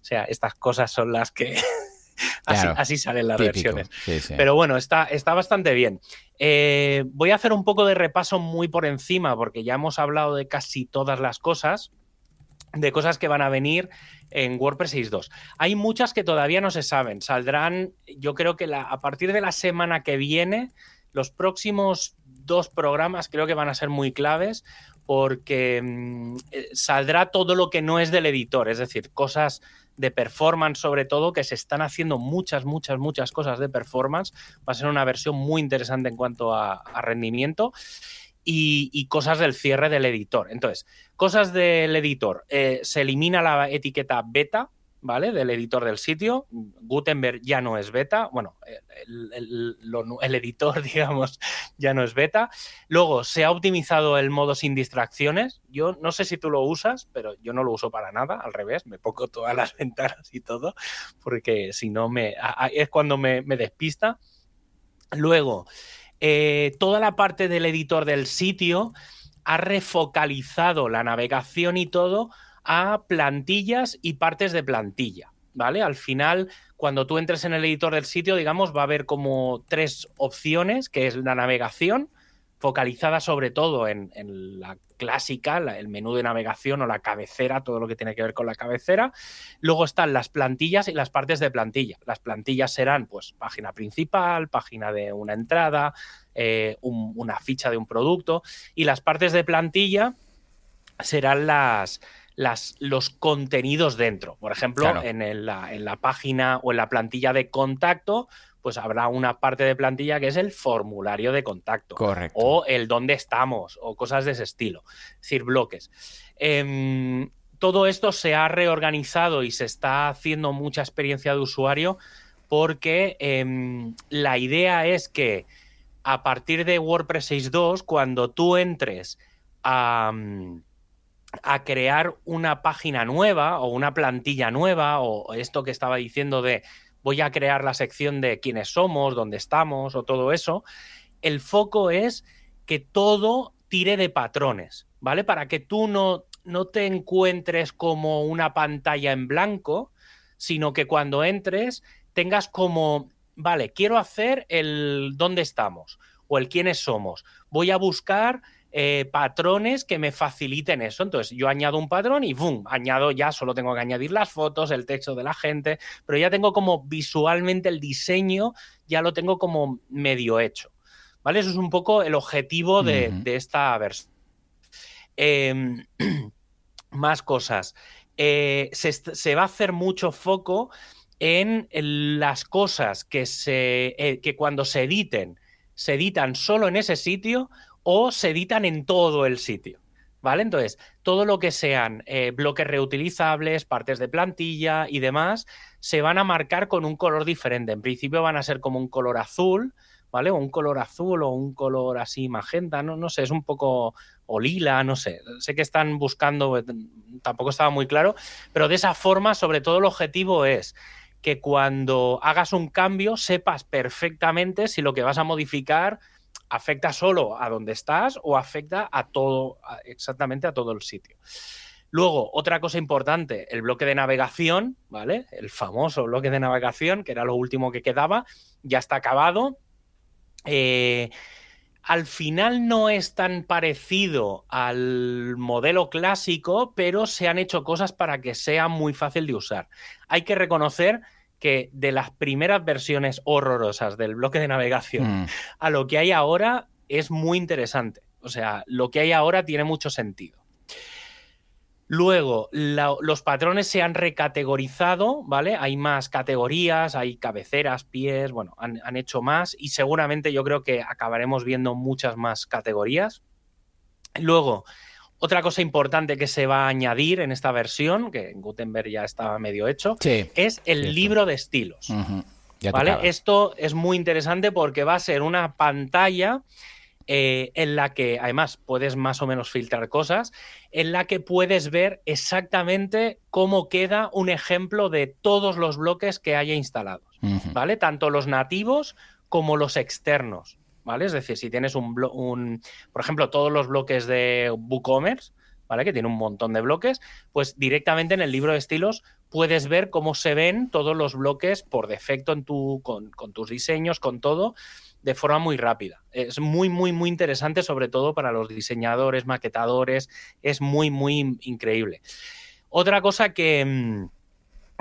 sea, estas cosas son las que... así, salen las versiones. Pero bueno, está, está bastante bien. Eh, voy a hacer un poco de repaso muy por encima, porque ya hemos hablado de casi todas las cosas de cosas que van a venir en WordPress 6.2. Hay muchas que todavía no se saben. Saldrán, yo creo que a partir de la semana que viene, los próximos dos programas creo que van a ser muy claves porque mm, eh, saldrá todo lo que no es del editor, es decir, cosas de performance sobre todo, que se están haciendo muchas, muchas, muchas cosas de performance. Va a ser una versión muy interesante en cuanto a rendimiento y, cosas del cierre del editor. Entonces, cosas del editor. Eh, se elimina la etiqueta beta, ¿vale? Del editor del sitio. Gutenberg ya no es beta. Bueno, el, editor, digamos, ya no es beta. Luego, se ha optimizado el modo sin distracciones. Yo no sé si tú lo usas, pero yo no lo uso para nada. Al revés, me pongo todas las ventanas y todo, porque si no, me, es cuando me despista. Luego, eh, toda la parte del editor del sitio ha refocalizado la navegación y todo a plantillas y partes de plantilla. ¿Vale? Al final, cuando tú entres en el editor del sitio, digamos, va a haber como tres opciones, que es la navegación, focalizada sobre todo en, la clásica, el menú de navegación o la cabecera, todo lo que tiene que ver con la cabecera. Luego están las plantillas y las partes de plantilla. Las plantillas serán, pues, página principal, página de una entrada, eh, una ficha de un producto. Y las partes de plantilla serán las, las, los contenidos dentro. Por ejemplo, en, la, en la página o en la plantilla de contacto, pues habrá una parte de plantilla que es el formulario de contacto. Correcto. O el dónde estamos, o cosas de ese estilo. Es decir, bloques. Em, todo esto se ha reorganizado y se está haciendo mucha experiencia de usuario porque em, la idea es que a partir de WordPress 6.2, cuando tú entres a, a, crear una página nueva o una plantilla nueva o esto que estaba diciendo de voy a crear la sección de quiénes somos, dónde estamos o todo eso, el foco es que todo tire de patrones, ¿vale? Para que tú no, no te encuentres como una pantalla en blanco, sino que cuando entres tengas como, vale, quiero hacer el dónde estamos o el quiénes somos. Voy a buscar eh, patrones que me faciliten eso. Entonces yo añado un patrón y ¡boom! Añado ya, solo tengo que añadir las fotos, el texto de la gente, pero ya tengo como visualmente el diseño, ya lo tengo como medio hecho. ¿Vale? Eso es un poco el objetivo de, esta versión. Em, más cosas. Eh, se, va a hacer mucho foco en las cosas que, se, eh, que cuando se editen, se editan solo en ese sitio o se editan en todo el sitio. ¿Vale? Entonces, todo lo que sean eh, bloques reutilizables, partes de plantilla y demás, se van a marcar con un color diferente. En principio van a ser como un color azul, ¿vale? O un color azul o un color así magenta, no, no sé, es un poco o lila, no sé. Sé que están buscando, tampoco estaba muy claro, pero de esa forma, sobre todo el objetivo es que cuando hagas un cambio sepas perfectamente si lo que vas a modificar afecta solo a donde estás o afecta a todo, exactamente a todo el sitio. Luego, otra cosa importante, el bloque de navegación, ¿vale? El famoso bloque de navegación, que era lo último que quedaba, ya está acabado. Eh, al final no es tan parecido al modelo clásico, pero se han hecho cosas para que sea muy fácil de usar. Hay que reconocer que de las primeras versiones horrorosas del bloque de navegación mm. a lo que hay ahora es muy interesante. O sea, lo que hay ahora tiene mucho sentido. Luego, los patrones se han recategorizado, ¿vale? Hay más categorías, hay cabeceras, pies, bueno, han, han, hecho más y seguramente yo creo que acabaremos viendo muchas más categorías. Luego, otra cosa importante que se va a añadir en esta versión, que en Gutenberg ya estaba medio hecho, es el libro de estilos. ¿Vale? Esto es muy interesante porque va a ser una pantalla eh, en la que además puedes más o menos filtrar cosas, en la que puedes ver exactamente cómo queda un ejemplo de todos los bloques que haya instalados, ¿vale? Tanto los nativos como los externos, ¿vale? Es decir, si tienes un, un por ejemplo, todos los bloques de WooCommerce, ¿vale? Que tiene un montón de bloques, pues directamente en el libro de estilos puedes ver cómo se ven todos los bloques por defecto en tu, con, con tus diseños, con todo de forma muy rápida. Es muy, muy, muy interesante, sobre todo para los diseñadores, maquetadores. Es muy, muy increíble. Otra cosa que,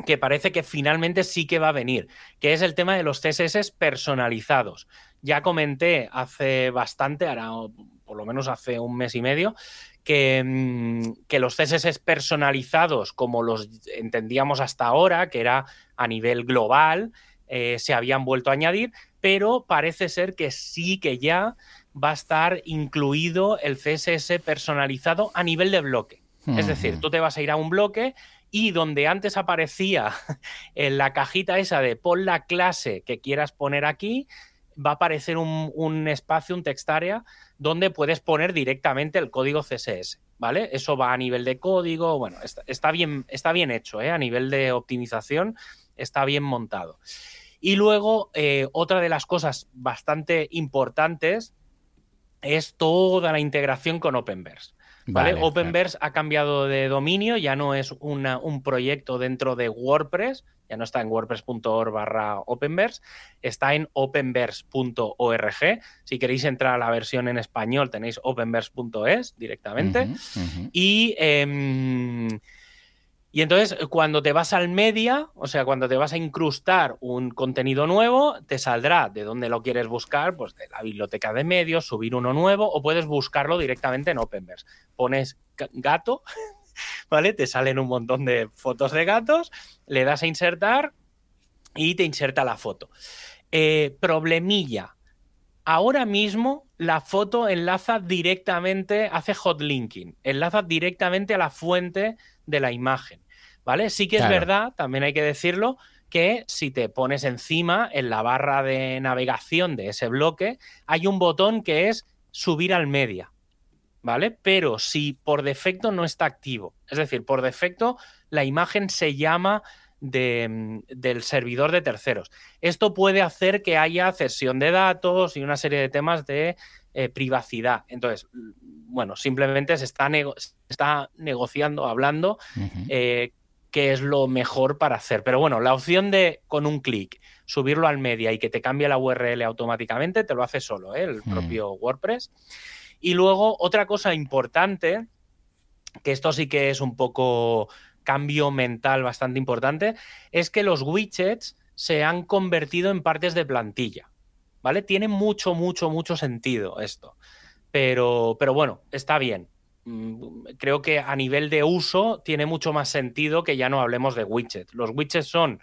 que parece que finalmente sí que va a venir, que es el tema de los CSS personalizados. Ya comenté hace bastante, ahora por lo menos hace un mes y medio, que, mm, que, los CSS personalizados, como los entendíamos hasta ahora, que era a nivel global, eh, se habían vuelto a añadir, pero parece ser que sí que ya va a estar incluido el CSS personalizado a nivel de bloque. Es decir, tú te vas a ir a un bloque y donde antes aparecía en la cajita esa de pon la clase que quieras poner aquí, va a aparecer un, espacio, un text area, donde puedes poner directamente el código CSS. ¿Vale? Eso va a nivel de código, bueno, está, bien, está bien hecho, ¿eh? a nivel de optimización está bien montado. Y luego, eh, otra de las cosas bastante importantes es toda la integración con Openverse. ¿Vale? Openverse ha cambiado de dominio, ya no es un proyecto dentro de WordPress, ya no está en wordpress.org barra Openverse, está en openverse.org. Si queréis entrar a la versión en español, tenéis openverse.es directamente. Y em, y entonces, cuando te vas al media, o sea, cuando te vas a incrustar un contenido nuevo, te saldrá de dónde lo quieres buscar, pues de la biblioteca de medios, subir uno nuevo, o puedes buscarlo directamente en Openverse. Pones gato, ¿vale? Te salen un montón de fotos de gatos, le das a insertar y te inserta la foto. Eh, problemilla. Ahora mismo la foto enlaza directamente, hace hot linking, enlaza directamente a la fuente de la imagen. ¿Vale? Sí que es verdad, también hay que decirlo, que si te pones encima en la barra de navegación de ese bloque, hay un botón que es subir al media. ¿Vale? Pero si por defecto no está activo, es decir, por defecto la imagen se llama Mm, del servidor de terceros. Esto puede hacer que haya cesión de datos y una serie de temas de eh, privacidad. Entonces, mm, bueno, simplemente se está, está negociando, hablando. Eh, qué es lo mejor para hacer. Pero bueno, la opción de con un clic subirlo al media y que te cambie la URL automáticamente, te lo hace solo ¿eh? el mm. propio WordPress. Y luego, otra cosa importante, que esto sí que es un poco cambio mental bastante importante, es que los widgets se han convertido en partes de plantilla. ¿Vale? Tiene mucho, mucho, mucho sentido esto. Pero, pero bueno, está bien. Mm, creo que a nivel de uso tiene mucho más sentido que ya no hablemos de widgets. Los widgets son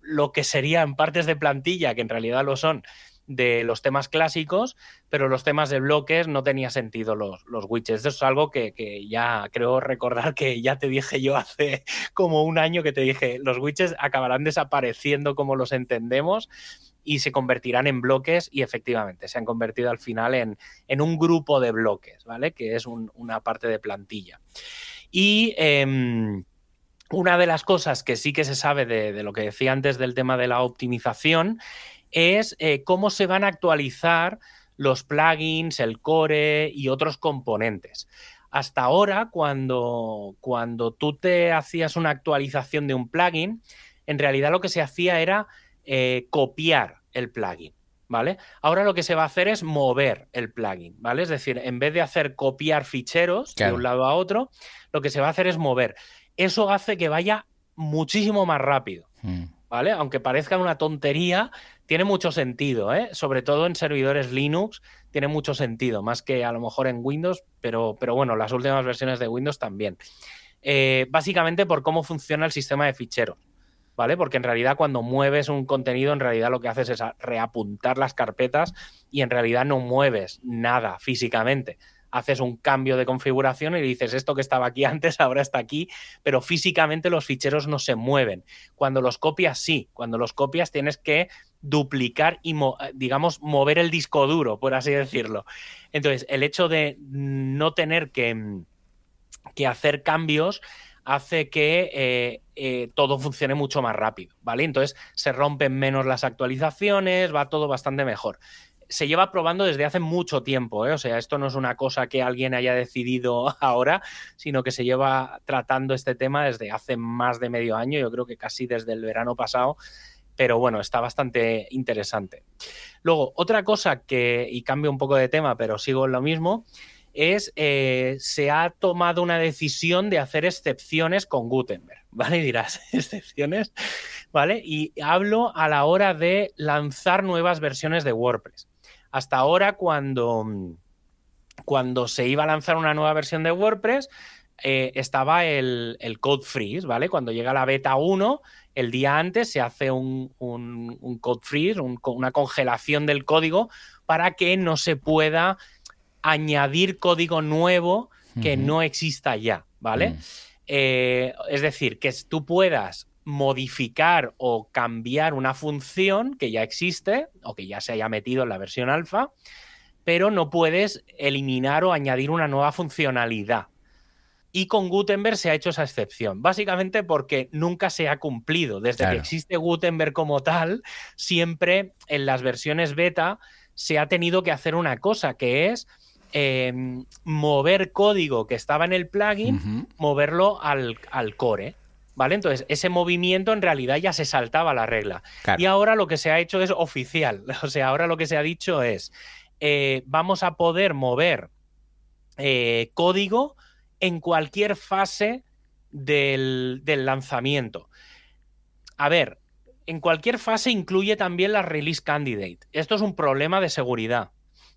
lo que serían partes de plantilla, que en realidad lo son, de los temas clásicos, pero los temas de bloques no tenía sentido los, los widgets. Eso es algo que, ya creo recordar que ya te dije yo hace como un año que te dije, los widgets acabarán desapareciendo como los entendemos y se convertirán en bloques y efectivamente se han convertido al final en, en un grupo de bloques, ¿vale? Que es una parte de plantilla. Y... Em, una de las cosas que sí que se sabe de, lo que decía antes del tema de la optimización es eh, cómo se van a actualizar los plugins, el core y otros componentes. Hasta ahora, cuando, cuando tú te hacías una actualización de un plugin, en realidad lo que se hacía era eh, copiar el plugin. ¿Vale? Ahora lo que se va a hacer es mover el plugin, ¿vale? Es decir, en vez de hacer copiar ficheros de un lado a otro, lo que se va a hacer es mover. Eso hace que vaya muchísimo más rápido, hmm. ¿vale? Aunque parezca una tontería, tiene mucho sentido, ¿eh? sobre todo en servidores Linux, tiene mucho sentido, más que a lo mejor en Windows, pero, pero bueno, las últimas versiones de Windows también. Eh, básicamente por cómo funciona el sistema de ficheros, ¿vale? Porque en realidad cuando mueves un contenido, en realidad lo que haces es reapuntar las carpetas y en realidad no mueves nada físicamente haces un cambio de configuración y dices esto que estaba aquí antes ahora está aquí, pero físicamente los ficheros no se mueven. Cuando los copias sí, cuando los copias tienes que duplicar y, digamos, mover el disco duro, por así decirlo. Entonces, el hecho de no tener que, que hacer cambios hace que eh, eh, todo funcione mucho más rápido, ¿vale? Entonces se rompen menos las actualizaciones, va todo bastante mejor. Se lleva probando desde hace mucho tiempo, ¿eh? o sea, esto no es una cosa que alguien haya decidido ahora, sino que se lleva tratando este tema desde hace más de medio año, yo creo que casi desde el verano pasado pero bueno, está bastante interesante. Luego, otra cosa que, y cambio un poco de tema, pero sigo en lo mismo, es eh, se ha tomado una decisión de hacer excepciones con Gutenberg, ¿vale? Y dirás, excepciones, ¿vale? Y hablo a la hora de lanzar nuevas versiones de WordPress. Hasta ahora, cuando, cuando se iba a lanzar una nueva versión de WordPress, eh, estaba el, el, code freeze, ¿vale? Cuando llega la beta 1, el día antes se hace un, code freeze, una congelación del código para que no se pueda añadir código nuevo que no exista ya, ¿vale? Mm. Eh, es decir, que tú puedas modificar o cambiar una función que ya existe o que ya se haya metido en la versión alfa, pero no puedes eliminar o añadir una nueva funcionalidad, y con Gutenberg se ha hecho esa excepción, básicamente porque nunca se ha cumplido. Desde que existe Gutenberg como tal, siempre en las versiones beta se ha tenido que hacer una cosa, que es em, mover código que estaba en el plugin, moverlo al, core. ¿Vale? Entonces, ese movimiento en realidad ya se saltaba la regla. Y ahora lo que se ha hecho es oficial. O sea, ahora lo que se ha dicho es, eh, vamos a poder mover eh, código en cualquier fase del, lanzamiento. A ver, en cualquier fase incluye también la release candidate. Esto es un problema de seguridad.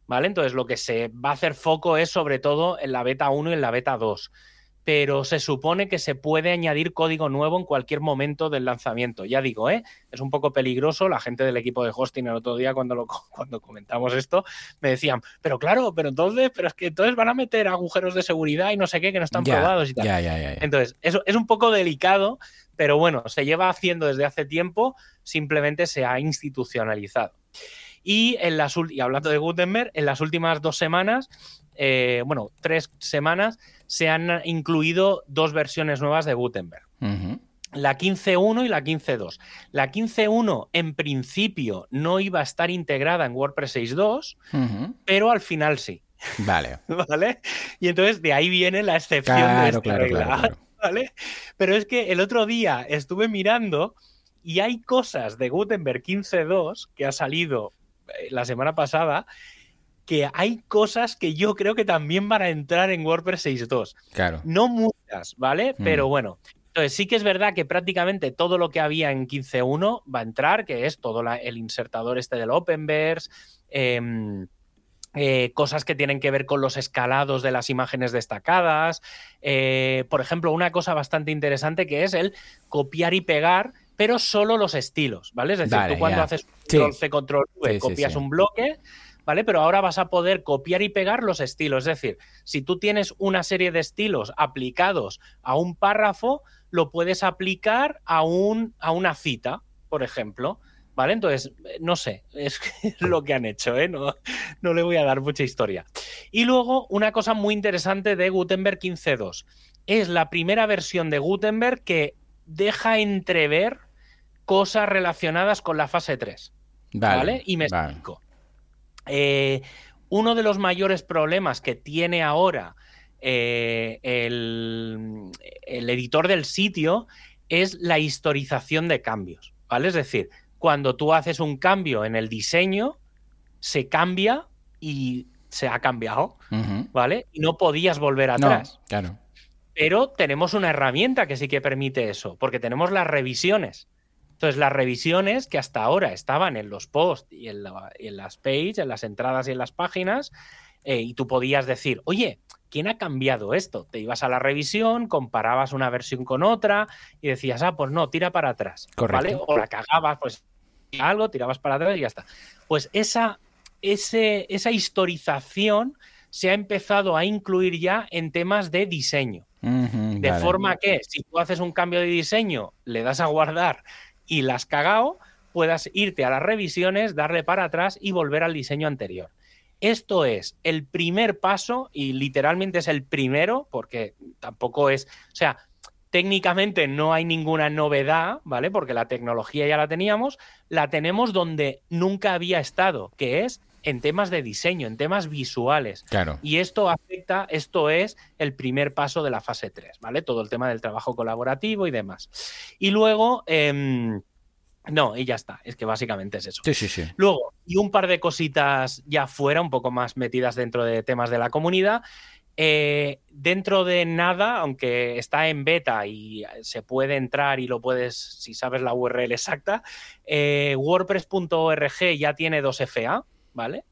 ¿Vale? Entonces lo que se va a hacer foco es sobre todo en la beta 1 y en la beta 2. pero se supone que se puede añadir código nuevo en cualquier momento del lanzamiento. Ya digo, ¿eh? es un poco peligroso. La gente del equipo de hosting el otro día, cuando, lo, cuando comentamos esto, me decían, pero claro, pero entonces, pero es que entonces van a meter agujeros de seguridad y no sé qué que no están probados y tal. entonces, eso es un poco delicado, pero bueno, se lleva haciendo desde hace tiempo, simplemente se ha institucionalizado. Y, en las, y hablando de Gutenberg, en las últimas dos semanas, eh, bueno, tres semanas, se han incluido dos versiones nuevas de Gutenberg. La 15.1 y la 15.2. La 15.1 en principio no iba a estar integrada en WordPress 6.2, pero al final sí. Vale. ¿Vale? Y entonces de ahí viene la excepción de esta regla. ¿Vale? Pero es que el otro día estuve mirando y hay cosas de Gutenberg 15.2 que ha salido la semana pasada que hay cosas que yo creo que también van a entrar en WordPress 6.2. Claro. No muchas, ¿vale? Mm. Pero bueno. Entonces, sí que es verdad que prácticamente todo lo que había en 15.1 va a entrar, que es todo el insertador este del Openverse, em, eh, cosas que tienen que ver con los escalados de las imágenes destacadas. Eh, por ejemplo, una cosa bastante interesante que es el copiar y pegar, pero solo los estilos, ¿vale? Es decir, tú cuando haces control C, control V, copias un bloque ¿vale? Pero ahora vas a poder copiar y pegar los estilos. Es decir, si tú tienes una serie de estilos aplicados a un párrafo, lo puedes aplicar a, un, a una cita, por ejemplo. ¿Vale? Entonces, no sé, es lo que han hecho, ¿eh? No, no le voy a dar mucha historia. Y luego, una cosa muy interesante de Gutenberg 15.2. Es la primera versión de Gutenberg que deja entrever cosas relacionadas con la fase 3. Vale, Y me explico. Eh, uno de los mayores problemas que tiene ahora eh, el, editor del sitio es la historización de cambios, ¿vale? Es decir, cuando tú haces un cambio en el diseño, se cambia y se ha cambiado, ¿vale? Y no podías volver atrás. claro. Pero tenemos una herramienta que sí que permite eso, porque tenemos las revisiones. Entonces, las revisiones que hasta ahora estaban en los posts y en, las pages, en las entradas y en las páginas, eh, y tú podías decir, oye, ¿quién ha cambiado esto? Te ibas a la revisión, comparabas una versión con otra y decías, ah, pues no, tira para atrás. Correcto. O la cagabas, pues algo, tirabas para atrás y ya está. Pues esa, ese, esa historización se ha empezado a incluir ya en temas de diseño. de forma que si tú haces un cambio de diseño, le das a guardar y las cagao, puedas irte a las revisiones, darle para atrás y volver al diseño anterior. Esto es el primer paso y literalmente es el primero porque tampoco es, o sea, técnicamente no hay ninguna novedad, ¿vale? Porque la tecnología ya la teníamos, la tenemos donde nunca había estado, que es en temas de diseño, en temas visuales. Claro. Y esto afecta, esto es el primer paso de la fase 3, ¿vale? Todo el tema del trabajo colaborativo y demás. Y luego... Em, no, y ya está. Es que básicamente es eso. Sí, sí, sí. Luego, y un par de cositas ya fuera, un poco más metidas dentro de temas de la comunidad. Eh, dentro de nada, aunque está en beta y se puede entrar y lo puedes, si sabes la URL exacta, eh, WordPress.org ya tiene dos FA, ¿vale?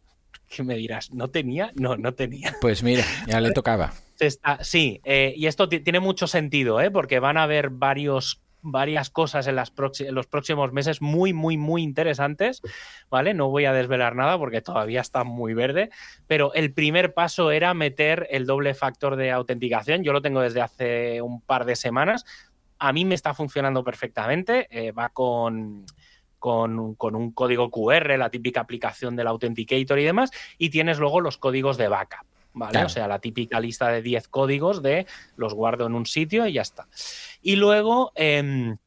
Que me dirás, ¿no tenía? No, no tenía. Pues mira, ya le tocaba. sí, eh, y esto tiene mucho sentido, ¿eh? porque van a haber varios varias cosas en, las en, los próximos meses muy, muy, muy interesantes, ¿vale? No voy a desvelar nada porque todavía está muy verde, pero el primer paso era meter el doble factor de autenticación. Yo lo tengo desde hace un par de semanas. A mí me está funcionando perfectamente. Eh, va con con, un código QR, la típica aplicación del Authenticator y demás, y tienes luego los códigos de backup. ¿Vale? O sea, la típica lista de 10 códigos de los guardo en un sitio y ya está. Y luego, em,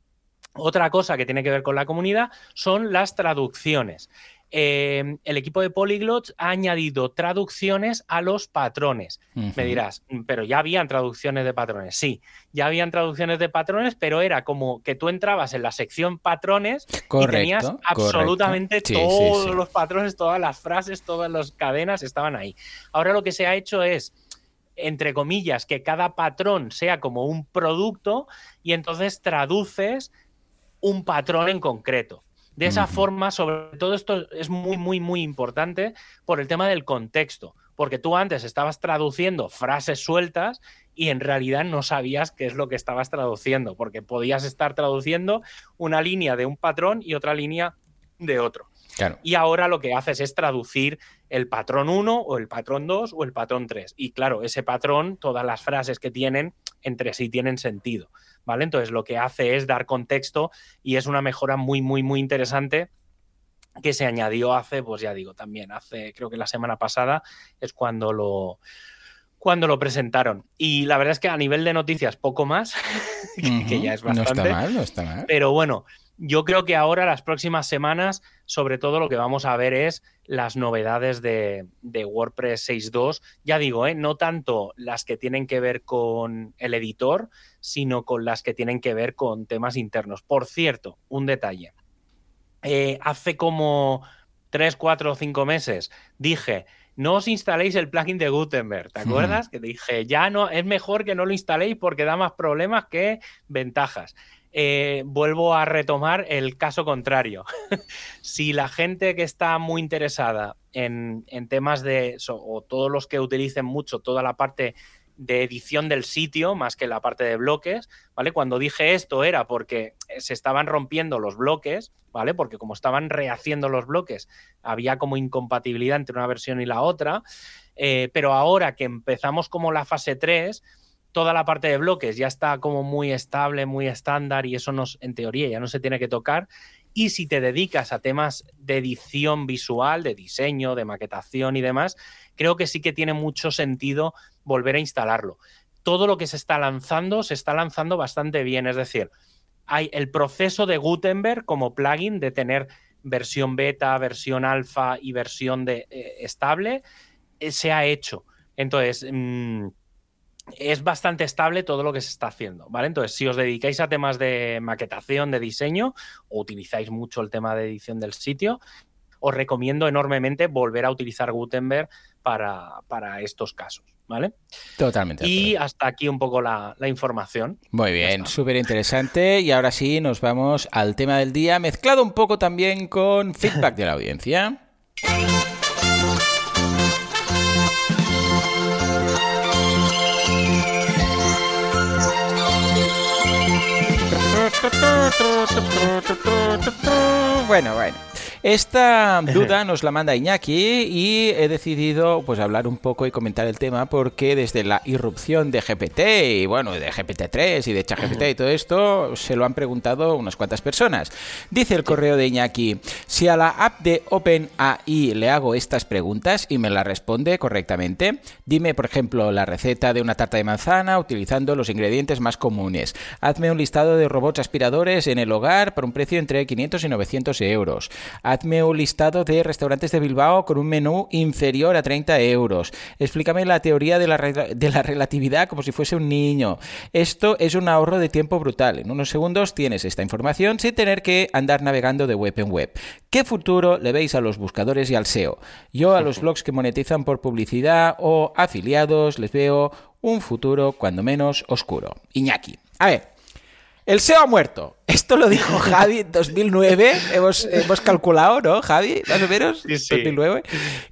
otra cosa que tiene que ver con la comunidad son las traducciones. Em, el equipo de Polyglots ha añadido traducciones a los patrones. Me dirás, mm, pero ya habían traducciones de patrones. Sí, ya habían traducciones de patrones, pero era como que tú entrabas en la sección patrones y tenías absolutamente todos los patrones, todas las frases, todas las cadenas estaban ahí. Ahora lo que se ha hecho es entre comillas, que cada patrón sea como un producto y entonces traduces un patrón en concreto. De esa forma, sobre todo esto es muy, muy, muy importante por el tema del contexto. porque tú antes estabas traduciendo frases sueltas y en realidad no sabías qué es lo que estabas traduciendo, porque podías estar traduciendo una línea de un patrón y otra línea de otro. Y ahora lo que haces es traducir el patrón 1 o el patrón 2 o el patrón 3. Y claro, ese patrón, todas las frases que tienen entre sí tienen sentido. ¿Vale? Entonces lo que hace es dar contexto y es una mejora muy, muy, muy interesante que se añadió hace, pues ya digo, también hace, creo que la semana pasada es cuando lo, cuando lo presentaron. Y la verdad es que a nivel de noticias, poco más, que, ya es bastante. No está mal, no está mal. Pero bueno, yo creo que ahora, las próximas semanas, sobre todo lo que vamos a ver es las novedades de, WordPress 6.2. Ya digo, ¿eh? no tanto las que tienen que ver con el editor, sino con las que tienen que ver con temas internos. Por cierto, un detalle. Eh, hace como 3, 4 o 5 meses dije, no os instaléis el plugin de Gutenberg, ¿te acuerdas? Que dije, ya no, es mejor que no lo instaléis porque da más problemas que ventajas. Eh, vuelvo a retomar el caso contrario. si la gente que está muy interesada en, temas de, o todos los que utilicen mucho toda la parte de edición del sitio más que la parte de bloques, ¿vale? Cuando dije esto era porque se estaban rompiendo los bloques, ¿vale? Porque como estaban rehaciendo los bloques, había como incompatibilidad entre una versión y la otra, eh, pero ahora que empezamos como la fase 3, toda la parte de bloques ya está como muy estable, muy estándar y eso nos, en teoría ya no se tiene que tocar. Y si te dedicas a temas de edición visual, de diseño, de maquetación y demás, creo que sí que tiene mucho sentido volver a instalarlo. Todo lo que se está lanzando se está lanzando bastante bien, es decir, hay el proceso de Gutenberg como plugin de tener versión beta, versión alfa y versión de, eh, estable, eh, se ha hecho. Entonces, mm, es bastante estable todo lo que se está haciendo, ¿vale? Entonces, si os dedicáis a temas de maquetación, de diseño, o utilizáis mucho el tema de edición del sitio, os recomiendo enormemente volver a utilizar Gutenberg para, estos casos, ¿vale? Totalmente. Y hasta aquí un poco la, la información. Muy bien, súper interesante. Y ahora sí, nos vamos al tema del día, mezclado un poco también con feedback de la audiencia. Bueno, bueno. Esta duda nos la manda Iñaki y he decidido pues hablar un poco y comentar el tema porque desde la irrupción de GPT y bueno, de GPT-3 y de ChatGPT y todo esto se lo han preguntado unas cuantas personas. Dice el correo de Iñaki, si a la app de OpenAI le hago estas preguntas y me la responde correctamente, dime por ejemplo la receta de una tarta de manzana utilizando los ingredientes más comunes. Hazme un listado de robots aspiradores en el hogar por un precio entre 500 y 900 euros Hazme un listado de restaurantes de Bilbao con un menú inferior a 30 euros. Explícame la teoría de la, de la relatividad como si fuese un niño. Esto es un ahorro de tiempo brutal. En unos segundos tienes esta información sin tener que andar navegando de web en web. ¿Qué futuro le veis a los buscadores y al SEO? Yo a los blogs que monetizan por publicidad o afiliados les veo un futuro cuando menos oscuro. Iñaki. A ver, el SEO ha muerto. Esto lo dijo Javi en 2009. hemos, hemos calculado, ¿no, Javi? Más o menos. Sí, sí. 2009.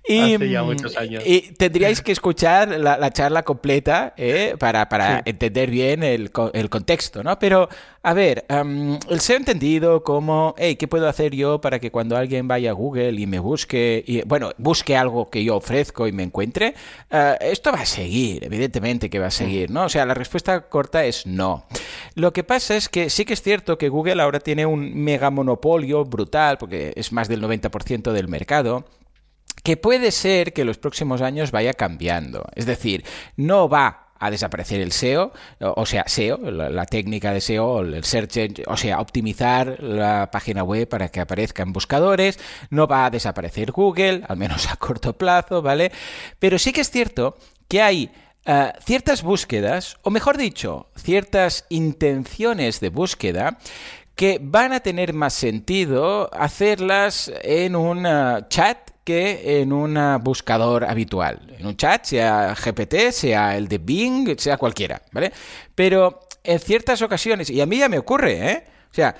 Y, Hace ya muchos años. Y tendríais que escuchar la, charla completa ¿eh? para, para entender bien el, el, contexto, ¿no? Pero, a ver, el SEO entendido como, hey, ¿qué puedo hacer yo para que cuando alguien vaya a Google y me busque, y, bueno, busque algo que yo ofrezco y me encuentre? Uh, esto va a seguir, evidentemente que va a seguir, ¿no? O sea, la respuesta corta es no. Lo que pasa es que sí que es cierto que Google ahora tiene un mega monopolio brutal, porque es más del 90% del mercado, que puede ser que los próximos años vaya cambiando. Es decir, no va a desaparecer el SEO, o sea, SEO, la, técnica de SEO, el search, o sea, optimizar la página web para que aparezca en buscadores, no va a desaparecer Google, al menos a corto plazo, ¿vale? Pero sí que es cierto que hay eh, ciertas búsquedas, o mejor dicho, ciertas intenciones de búsqueda que van a tener más sentido hacerlas en un eh, chat que en un buscador habitual. En un chat, sea GPT, sea el de Bing, sea cualquiera, ¿vale? Pero en ciertas ocasiones, y a mí ya me ocurre, ¿eh? O sea,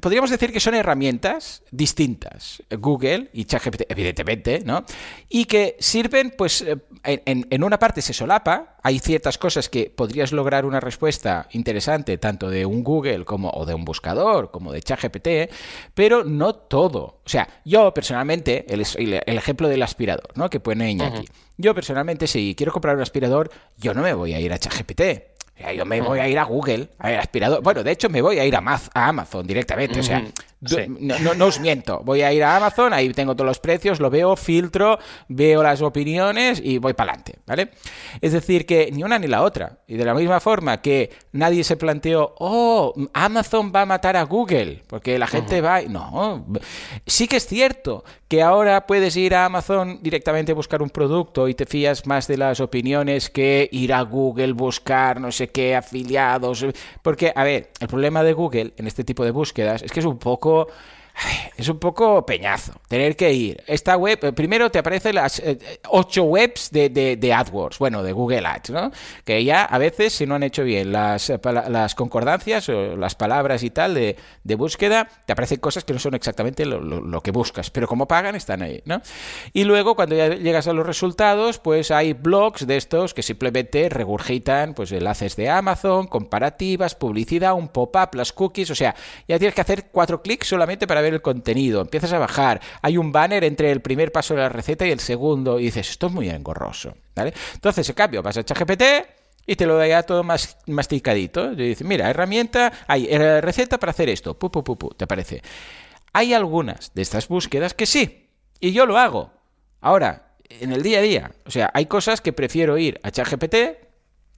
podríamos decir que son herramientas distintas, Google y ChatGPT, evidentemente, ¿no? Y que sirven, pues, eh, en, una parte se solapa, hay ciertas cosas que podrías lograr una respuesta interesante tanto de un Google como o de un buscador como de ChatGPT, pero no todo. O sea, yo personalmente, el, ejemplo del aspirador, ¿no? Que pone Iñaki. Yo personalmente, si quiero comprar un aspirador, yo no me voy a ir a ChatGPT yo me voy a ir a Google, a ver, aspirador. Bueno, de hecho me voy a ir a, Amazon directamente. O sea, no, os miento. Voy a ir a Amazon, ahí tengo todos los precios, lo veo, filtro, veo las opiniones y voy para adelante, ¿vale? Es decir, que ni una ni la otra. Y de la misma forma que nadie se planteó, oh, Amazon va a matar a Google, porque la gente va... No, sí que es cierto que ahora puedes ir a Amazon directamente a buscar un producto y te fías más de las opiniones que ir a Google, buscar no sé qué afiliados. Porque, a ver, el problema de Google en este tipo de búsquedas es que es un poco sko es un poco peñazo tener que ir. Esta web, eh, primero te aparecen las eh, ocho webs de, AdWords, bueno, de Google Ads. Que ya a veces, si no han hecho bien las, eh, las concordancias o las palabras y tal de, búsqueda, te aparecen cosas que no son exactamente lo, que buscas, pero como pagan, están ahí. Y luego, cuando ya llegas a los resultados, pues hay blogs de estos que simplemente regurgitan pues enlaces de Amazon, comparativas, publicidad, un pop-up, las cookies, o sea, ya tienes que hacer cuatro clics solamente para ver el contenido, empiezas a bajar, hay un banner entre el primer paso de la receta y el segundo, y dices, esto es muy engorroso, ¿vale? Entonces, en cambio, vas a ChatGPT y te lo da ya todo más masticadito. Y dices, mira, herramienta, hay eh, receta para hacer esto, pu, pu, te parece. Hay algunas de estas búsquedas que sí, y yo lo hago. Ahora, en el día a día, o sea, hay cosas que prefiero ir a ChatGPT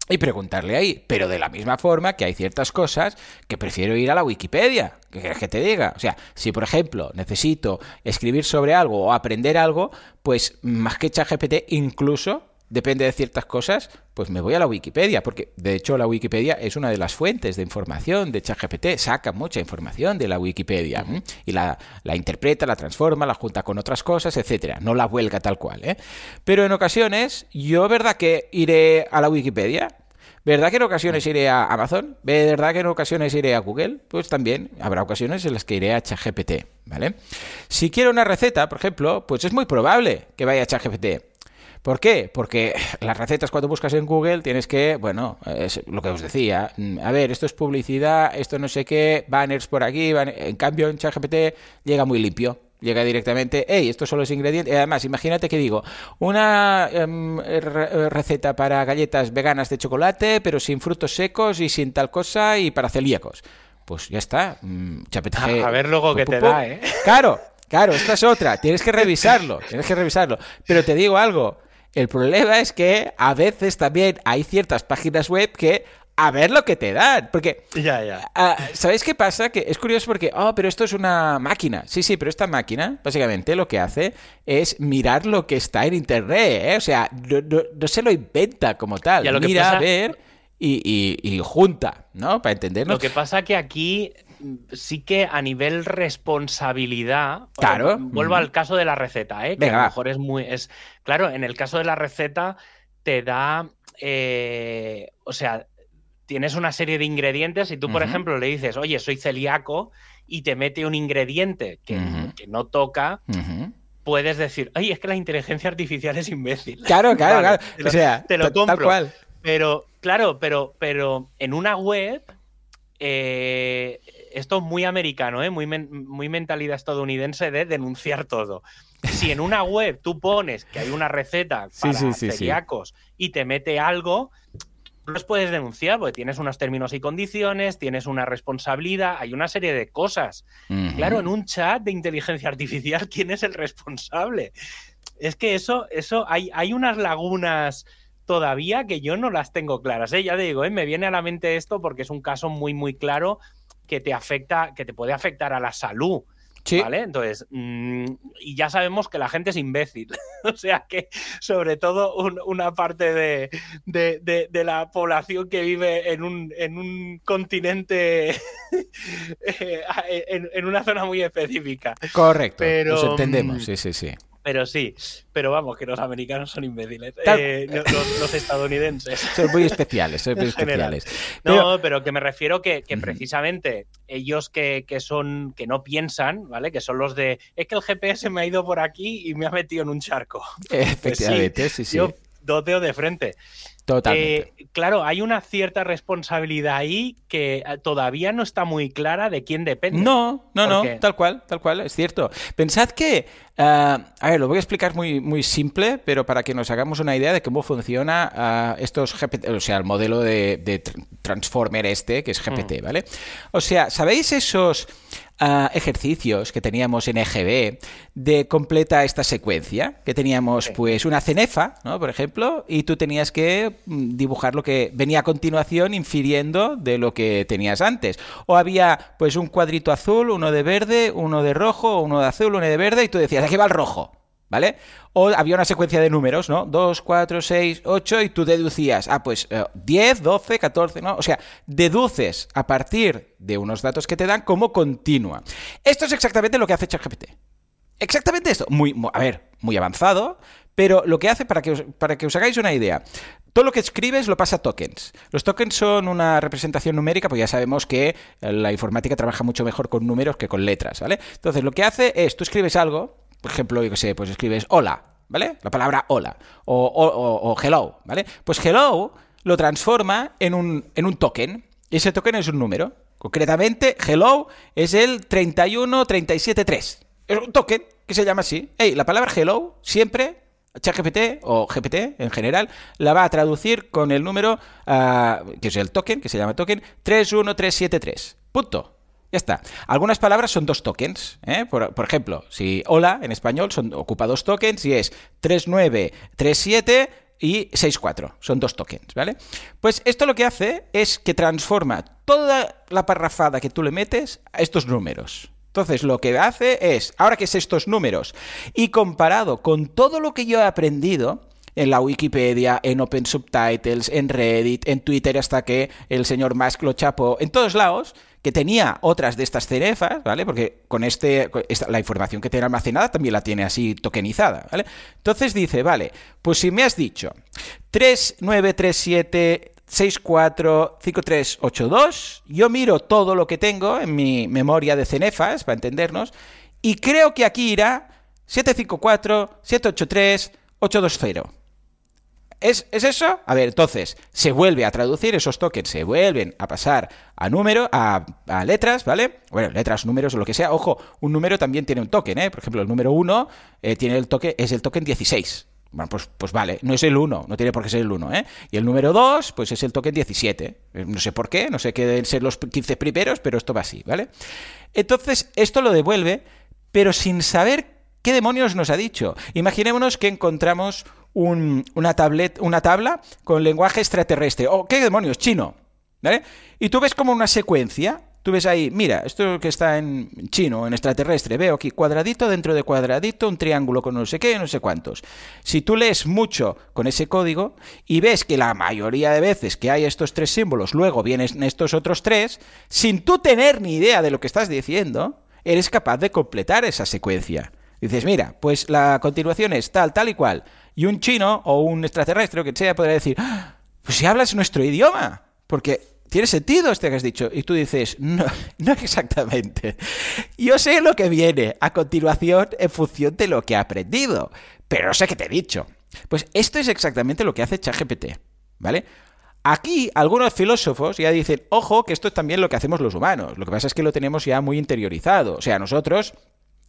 y preguntarle ahí. Pero de la misma forma que hay ciertas cosas que prefiero ir a la Wikipedia. ¿Qué quieres que te diga? O sea, si por ejemplo necesito escribir sobre algo o aprender algo, pues más que ChatGPT, incluso depende de ciertas cosas, pues me voy a la Wikipedia, porque de hecho la Wikipedia es una de las fuentes de información de ChatGPT, saca mucha información de la Wikipedia y la, interpreta, la transforma, la junta con otras cosas, etcétera, no la huelga tal cual, ¿eh? Pero en ocasiones, yo verdad que iré a la Wikipedia, ¿Verdad que en ocasiones iré a Amazon? ¿Verdad que en ocasiones iré a Google? Pues también habrá ocasiones en las que iré a ChatGPT, ¿vale? Si quiero una receta, por ejemplo, pues es muy probable que vaya a ChatGPT. ¿Por qué? Porque las recetas cuando buscas en Google tienes que, bueno, es lo que os decía, mm, a ver, esto es publicidad, esto no sé qué, banners por aquí, en cambio en ChatGPT llega muy limpio. Llega directamente, hey, estos son los ingredientes. Además, imagínate que digo, una em, receta para galletas veganas de chocolate, pero sin frutos secos y sin tal cosa y para celíacos. Pues ya está. Mm, a ver luego qué te da, ¿eh? Claro, claro, esta es otra. Tienes que revisarlo, tienes que revisarlo. Pero te digo algo, el problema es que a veces también hay ciertas páginas web que a ver lo que te dan. Porque, ya, ya. Ah, ¿sabéis qué pasa? Que es curioso porque, oh, pero esto es una máquina. Sí, sí, pero esta máquina, básicamente, lo que hace es mirar lo que está en Internet. ¿eh? O sea, no, se lo inventa como tal. Ya, lo Mira, a ver y, junta, ¿no? Para entenderlo. Lo que pasa que aquí sí que a nivel responsabilidad. Claro. Vuelvo al caso de la receta, ¿eh? Que a lo mejor es muy. Es, claro, en el caso de la receta te da. Eh, o sea, tienes una serie de ingredientes y tú, por ejemplo, le dices, oye, soy celíaco y te mete un ingrediente que, no toca. Puedes decir, ay, es que la inteligencia artificial es imbécil. Claro, claro, claro. o sea, te lo compro. Tal cual. Pero, claro, pero, pero en una web eh, esto es muy americano, ¿eh? muy, muy mentalidad estadounidense de denunciar todo. Si en una web tú pones que hay una receta para celíacos y te mete algo, no los puedes denunciar porque tienes unos términos y condiciones, tienes una responsabilidad, hay una serie de cosas. Claro, en un chat de inteligencia artificial, ¿quién es el responsable? Es que eso, eso hay, hay unas lagunas todavía que yo no las tengo claras. ¿eh? Ya digo, ¿eh? me viene a la mente esto porque es un caso muy, muy claro que te afecta, que te puede afectar a la salud. ¿Vale? Entonces, mm, y ya sabemos que la gente es imbécil. o sea que, sobre todo, una parte de, la población que vive en un, en un continente, eh, en, una zona muy específica. Correcto. Pero, entendemos, mm, sí, sí, sí. Pero sí, pero vamos, que los americanos son imbéciles. Eh, los, estadounidenses. Son muy especiales, son muy especiales. No, pero que me refiero que, precisamente ellos que, son, que no piensan, ¿vale? Que son los de, es que el GPS me ha ido por aquí y me ha metido en un charco. Pues Efectivamente, sí, sí. Yo doteo de frente. Totalmente. Eh, claro, hay una cierta responsabilidad ahí que eh, todavía no está muy clara de quién depende. No, no, no, tal cual, tal cual, es cierto. Pensad que, eh, a ver, lo voy a explicar muy, muy simple, pero para que nos hagamos una idea de cómo funciona estos GPT, o sea, el modelo de, Transformer este, que es GPT, mm. ¿vale? O sea, ¿sabéis esos ejercicios que teníamos en EGB de completa esta secuencia, que teníamos pues una cenefa, ¿no? por ejemplo, y tú tenías que mm, dibujar lo que venía a continuación infiriendo de lo que tenías antes. O había pues un cuadrito azul, uno de verde, uno de rojo, uno de azul, uno de verde, y tú decías, aquí va el rojo. ¿Vale? O había una secuencia de números, ¿no? 2, 4, 6, 8 y tú deducías, ah, pues 10, 12, 14, ¿no? O sea, deduces a partir de unos datos que te dan como continua. Esto es exactamente lo que hace ChatGPT. Exactamente esto. Muy, a ver, muy avanzado, pero lo que hace, para que, os, para que os hagáis una idea, todo lo que escribes lo pasa a tokens. Los tokens son una representación numérica, pues ya sabemos que la informática trabaja mucho mejor con números que con letras, ¿vale? Entonces, lo que hace es, tú escribes algo, por ejemplo, yo qué sé, pues escribes hola, ¿vale? La palabra hola, o, hello, ¿vale? Pues hello lo transforma en un, en un token, y ese token es un número. Concretamente, hello es el 31373. Es un token que se llama así. Hey, la palabra hello siempre ChatGPT o GPT en general la va a traducir con el número, ah, que es el token, que se llama token, 31373. Punto. Ya está. Algunas palabras son dos tokens. ¿eh? Por, ejemplo, si hola en español son, ocupa dos tokens y es 3937 y 64. Son dos tokens, ¿vale? Pues esto lo que hace es que transforma toda la parrafada que tú le metes a estos números. Entonces, lo que hace es, ahora que es estos números, y comparado con todo lo que yo he aprendido, en la Wikipedia, en Open Subtitles, en Reddit, en Twitter, hasta que el señor Musk lo chapó, en todos lados, que tenía otras de estas cenefas, ¿vale? Porque con este, la información que tiene almacenada también la tiene así tokenizada, ¿vale? Entonces dice, vale, pues si me has dicho 3937 645382. Yo miro todo lo que tengo en mi memoria de cenefas, para entendernos, y creo que aquí irá 754 783 820. ¿Es, ¿Es, eso? A ver, entonces, se vuelve a traducir, esos tokens se vuelven a pasar a número, a, letras, ¿vale? Bueno, letras, números o lo que sea. Ojo, un número también tiene un token, ¿eh? Por ejemplo, el número 1 eh, tiene el token, es el token 16. Bueno, pues, pues vale, no es el 1, no tiene por qué ser el 1, ¿eh? Y el número 2, pues es el token 17. Eh, no sé por qué, no sé qué deben ser los 15 primeros, pero esto va así, ¿vale? Entonces, esto lo devuelve, pero sin saber qué demonios nos ha dicho. Imaginémonos que encontramos una, tablet, una tabla con lenguaje extraterrestre. ¿O oh, qué demonios? Chino. ¿Vale? Y tú ves como una secuencia Tú ves ahí, mira, esto que está en chino, en extraterrestre, veo aquí cuadradito dentro de cuadradito, un triángulo con no sé qué, no sé cuántos. Si tú lees mucho con ese código y ves que la mayoría de veces que hay estos tres símbolos, luego vienen estos otros tres, sin tú tener ni idea de lo que estás diciendo, eres capaz de completar esa secuencia. Dices, mira, pues la continuación es tal, tal y cual. Y un chino o un extraterrestre que sea podría decir, ah, pues si hablas nuestro idioma. Porque tiene sentido este que has dicho. Y tú dices, no, no exactamente. Yo sé lo que viene a continuación en función de lo que he aprendido, pero sé qué te he dicho. Pues esto es exactamente lo que hace ChatGPT, ¿vale? Aquí algunos filósofos ya dicen, ojo, que esto es también lo que hacemos los humanos. Lo que pasa es que lo tenemos ya muy interiorizado. O sea, nosotros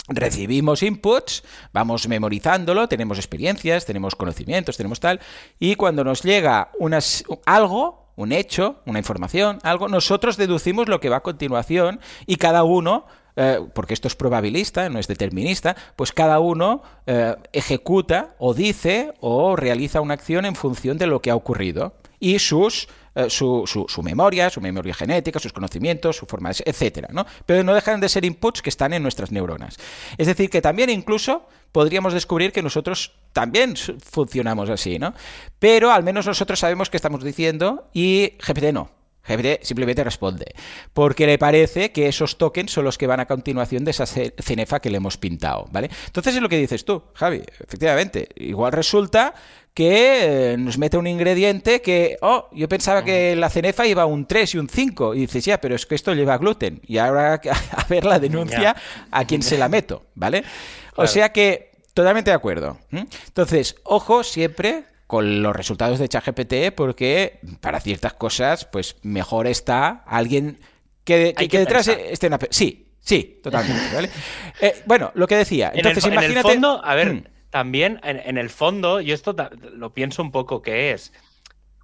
recibimos inputs, vamos memorizándolo, tenemos experiencias, tenemos conocimientos, tenemos tal, y cuando nos llega unas, algo, un hecho, una información, algo, nosotros deducimos lo que va a continuación y cada uno eh, porque esto es probabilista, no es determinista, pues cada uno eh, ejecuta o dice o realiza una acción en función de lo que ha ocurrido y sus eh, su, su, memoria, su memoria genética, sus conocimientos, su forma, etcétera, ¿no? Pero no dejan de ser inputs que están en nuestras neuronas. Es decir, que también incluso podríamos descubrir que nosotros también funcionamos así, ¿no? Pero al menos nosotros sabemos qué estamos diciendo y GPT no. GPT simplemente responde, porque le parece que esos tokens son los que van a continuación de esa cenefa que le hemos pintado, ¿vale? Entonces es lo que dices tú, Javi, efectivamente. Igual resulta que eh, nos mete un ingrediente que, oh, yo pensaba que la cenefa iba un 3 y un 5. Y dices, ya, pero es que esto lleva gluten. Y ahora a ver la denuncia a quién se la meto, ¿vale? O sea que, totalmente de acuerdo. Entonces, ojo siempre con los resultados de ChatGPT porque para ciertas cosas, pues mejor está alguien que, detrás esté una... Sí, sí, totalmente, ¿vale? Eh, bueno, lo que decía. Entonces, imagínate... En el fondo, a ver... Mm también en, el fondo, yo esto lo pienso un poco que es,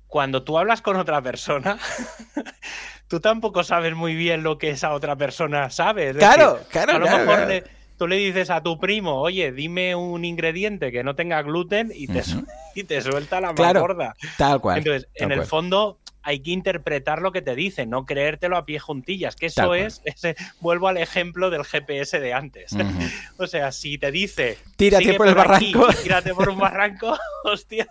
cuando tú hablas con otra persona, tú tampoco sabes muy bien lo que esa otra persona sabe. claro, claro. A lo mejor tú le dices a tu primo, oye, dime un ingrediente que no tenga gluten y te, y te suelta la más gorda. Tal cual. Entonces, en el fondo, hay que interpretar lo que te dice, no creértelo a pie juntillas, que eso es, ese, vuelvo al ejemplo del GPS de antes. o sea, si te dice, tírate por, el barranco, tírate por un barranco, hostia,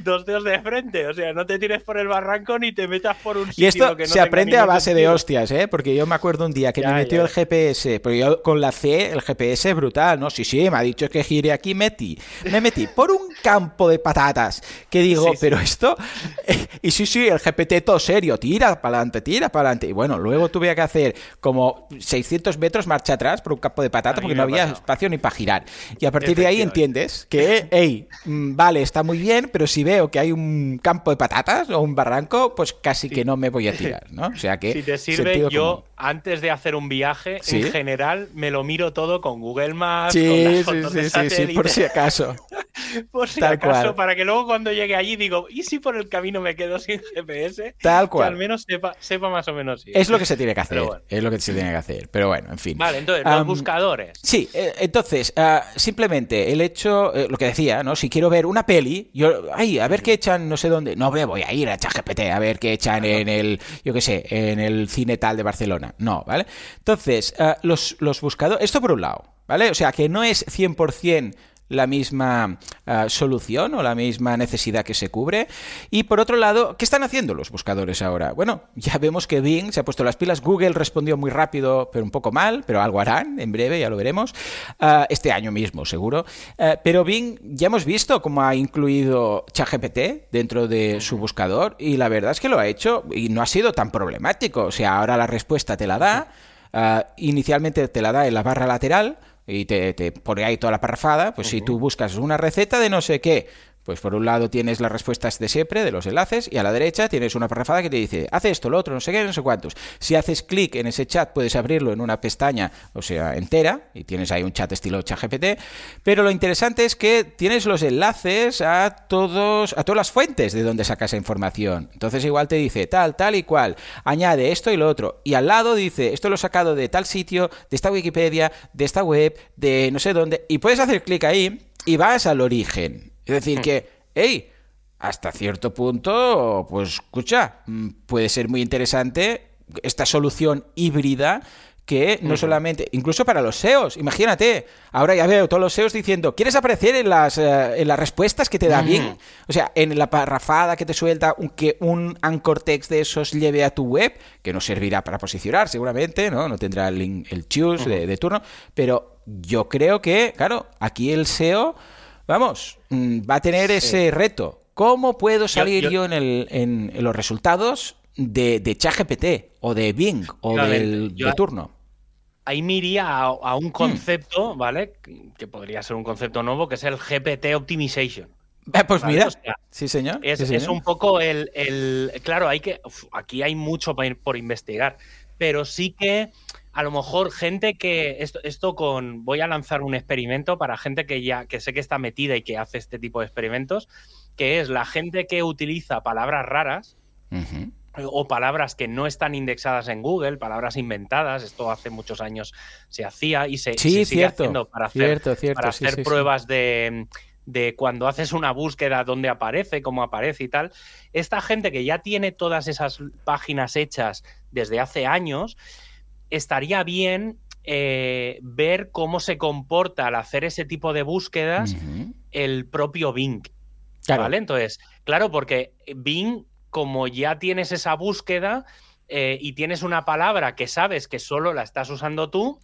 dos dedos de frente, o sea, no te tires por el barranco ni te metas por un sitio Y esto se aprende a base de hostias, ¿eh? Porque yo me acuerdo un día que me metió el GPS, porque yo con la C, el GPS brutal, ¿no? Sí, sí, me ha dicho que gire aquí, metí. Me metí por un campo de patatas, que digo, pero esto... y sí, sí, el GPT todo serio, tira para adelante, tira para adelante. Y bueno, luego tuve que hacer como 600 metros marcha atrás por un campo de patata porque no había espacio ni para girar. Y a partir de ahí entiendes que, hey, mm, vale, está muy bien, pero si veo que hay un campo de patatas o un barranco, pues casi que no me voy a tirar, ¿no? O sea que... Si te sirve, yo antes de hacer un viaje, en general, me lo miro todo con Google Maps, sí, con las sí, sí, sí, por si acaso. por si acaso, para que luego cuando llegue allí digo, ¿y si por el camino me quedo sin GPS? Tal cual. Que al menos sepa, sepa más o menos. Es lo que se tiene que hacer. Es lo que se tiene que hacer. Pero bueno, en fin. Vale, entonces, los buscadores. Sí, eh, entonces, ah, simplemente el hecho, eh, lo que decía, ¿no? Si quiero ver una peli, yo, ay, a ver qué echan, no sé dónde. No, voy a ir a ChatGPT a ver qué echan en el, yo qué sé, en el cine tal de Barcelona. No, ¿vale? Entonces, ah, los, los buscadores, esto por un lado, ¿vale? O sea, que no es 100% la misma ah, solución o la misma necesidad que se cubre. Y por otro lado, ¿qué están haciendo los buscadores ahora? Bueno, ya vemos que Bing se ha puesto las pilas, Google respondió muy rápido, pero un poco mal, pero algo harán en breve, ya lo veremos, ah, este año mismo seguro. Ah, pero Bing ya hemos visto cómo ha incluido ChatGPT dentro de su buscador y la verdad es que lo ha hecho y no ha sido tan problemático. O sea, ahora la respuesta te la da. inicialmente te la da en la barra lateral, y te, te pone ahí toda la parrafada, pues si tú buscas una receta de no sé qué, pues por un lado tienes las respuestas de siempre, de los enlaces, y a la derecha tienes una parrafada que te dice, hace esto, lo otro, no sé qué, no sé cuántos. Si haces clic en ese chat, puedes abrirlo en una pestaña, o sea, entera, y tienes ahí un chat estilo ChatGPT. Pero lo interesante es que tienes los enlaces a todos, a todas las fuentes de donde sacas esa información. Entonces igual te dice tal, tal y cual, añade esto y lo otro. Y al lado dice, esto lo he sacado de tal sitio, de esta Wikipedia, de esta web, de no sé dónde. Y puedes hacer clic ahí y vas al origen. Es decir, hmm. que, hey, hasta cierto punto, pues escucha, mm, puede ser muy interesante esta solución híbrida que no solamente, incluso para los SEOs, imagínate, ahora ya veo todos los SEOs diciendo, ¿quieres aparecer en las, eh, en las respuestas que te da bien? O sea, en la parrafada que te suelta, un, que un anchor text de esos lleve a tu web, que no servirá para posicionar seguramente, ¿no? No tendrá el, link, el choose de, turno, pero yo creo que, claro, aquí el SEO vamos, mm, va a tener ese reto. ¿Cómo puedo salir yo, en, el, en, los resultados de, de ChatGPT o de Bing o del de turno? Ahí me iría a, un mm. concepto, ¿vale? Que podría ser un concepto nuevo, que es el GPT Optimization. Eh, pues mira, sí señor. Es, es, un poco el, el, Claro, hay que. aquí hay mucho por investigar, pero sí que a lo mejor gente que esto, esto, con voy a lanzar un experimento para gente que ya que sé que está metida y que hace este tipo de experimentos, que es la gente que utiliza palabras raras o palabras que no están indexadas en Google, palabras inventadas. Esto hace muchos años se hacía y se, sigue haciendo para hacer, para hacer pruebas de de cuando haces una búsqueda dónde aparece, cómo aparece y tal, esta gente que ya tiene todas esas páginas hechas desde hace años, estaría bien eh, ver cómo se comporta al hacer ese tipo de búsquedas el propio Bing. ¿Vale? Entonces, claro, porque Bing, como ya tienes esa búsqueda, eh, y tienes una palabra que sabes que solo la estás usando tú,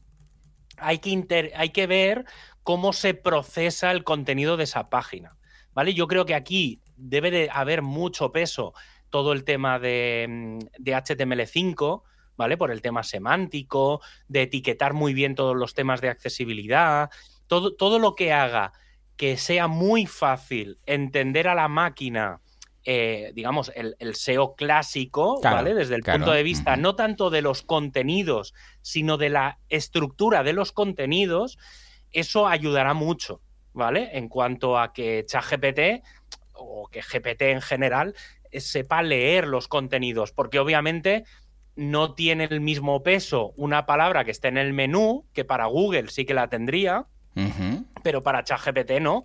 hay que, hay que ver cómo se procesa el contenido de esa página. ¿Vale? Yo creo que aquí debe de haber mucho peso todo el tema de, mm, de HTML5, ¿vale? Por el tema semántico, de etiquetar muy bien todos los temas de accesibilidad, todo, todo lo que haga que sea muy fácil entender a la máquina eh, digamos, el, SEO clásico, ¿vale? Desde el punto de vista no tanto de los contenidos, sino de la estructura de los contenidos, eso ayudará mucho, ¿vale? En cuanto a que ChatGPT o que GPT en general eh, sepa leer los contenidos, porque obviamente no tiene el mismo peso una palabra que esté en el menú, que para Google sí que la tendría, pero para ChatGPT no.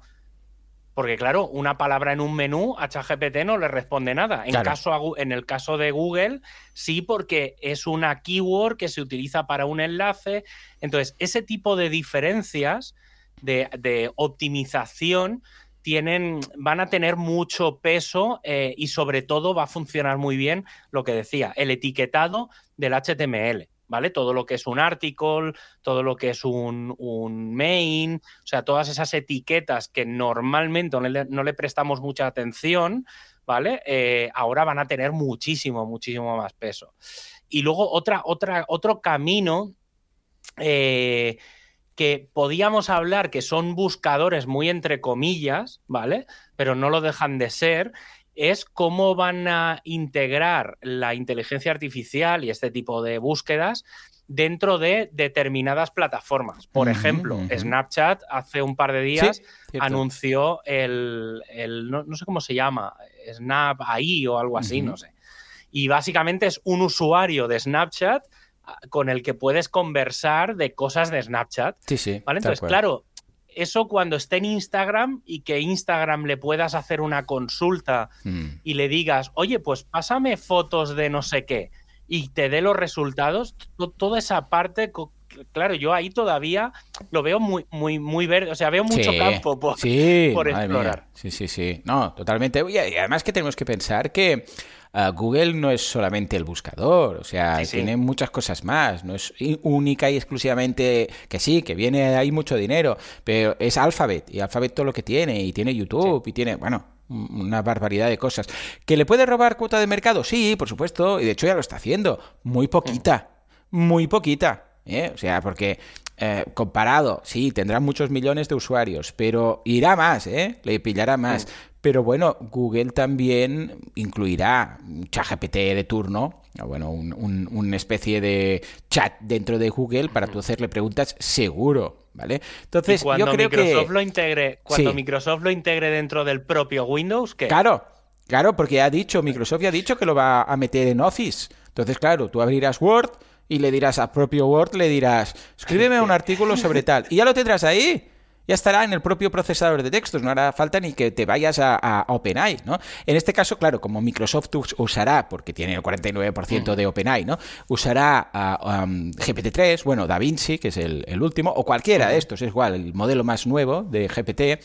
Porque claro, una palabra en un menú a ChatGPT no le responde nada. En, caso en el caso de Google, sí, porque es una keyword que se utiliza para un enlace. Entonces, ese tipo de diferencias de, optimización tienen, van a tener mucho peso eh, y sobre todo va a funcionar muy bien lo que decía, el etiquetado del HTML. ¿vale? Todo lo que es un article, todo lo que es un, main, o sea, todas esas etiquetas que normalmente no le, prestamos mucha atención, ¿vale? Eh, ahora van a tener muchísimo, muchísimo más peso. Y luego otra, otra, otro camino eh, que podíamos hablar que son buscadores muy entre comillas, ¿vale? Pero no lo dejan de ser, es cómo van a integrar la inteligencia artificial y este tipo de búsquedas dentro de determinadas plataformas. Por ejemplo, Snapchat hace un par de días anunció el, no, sé cómo se llama, Snap AI o algo así, no sé. Y básicamente es un usuario de Snapchat con el que puedes conversar de cosas de Snapchat. Sí, sí. ¿vale? Entonces, claro, eso cuando esté en Instagram y que Instagram le puedas hacer una consulta mm. y le digas, oye, pues pásame fotos de no sé qué y te dé los resultados, toda esa parte, claro, yo ahí todavía lo veo muy, muy, muy verde, o sea, veo mucho campo por, explorar. Sí, sí, sí, no, totalmente. Y además que tenemos que pensar que Ah, Google no es solamente el buscador, o sea, tiene muchas cosas más, no es única y exclusivamente que sí, que viene ahí mucho dinero, pero es Alphabet y Alphabet todo lo que tiene y tiene YouTube y tiene, bueno, una barbaridad de cosas. ¿Que le puede robar cuota de mercado? Sí, por supuesto, y de hecho ya lo está haciendo, muy poquita, muy poquita. ¿Eh? O sea, porque eh, comparado, sí, tendrá muchos millones de usuarios, pero irá más, ¿eh? Le pillará más. Pero bueno, Google también incluirá un ChatGPT de turno, bueno, una especie de chat dentro de Google para tú hacerle preguntas seguro, ¿vale? Entonces, cuando yo creo Microsoft lo integre, cuando Microsoft lo integre dentro del propio Windows, ¿qué? Claro, claro, porque ya ha dicho, Microsoft ya ha dicho que lo va a meter en Office. Entonces, claro, tú abrirás Word y le dirás a propio Word, le dirás, escríbeme un artículo sobre tal, y ya lo tendrás ahí. Ya estará en el propio procesador de textos, no hará falta ni que te vayas a, OpenAI, ¿no? En este caso, claro, como Microsoft usará, porque tiene el 49% de OpenAI, ¿no? Usará um, GPT-3, bueno, DaVinci, que es el, último, o cualquiera de estos, es igual, el modelo más nuevo de GPT,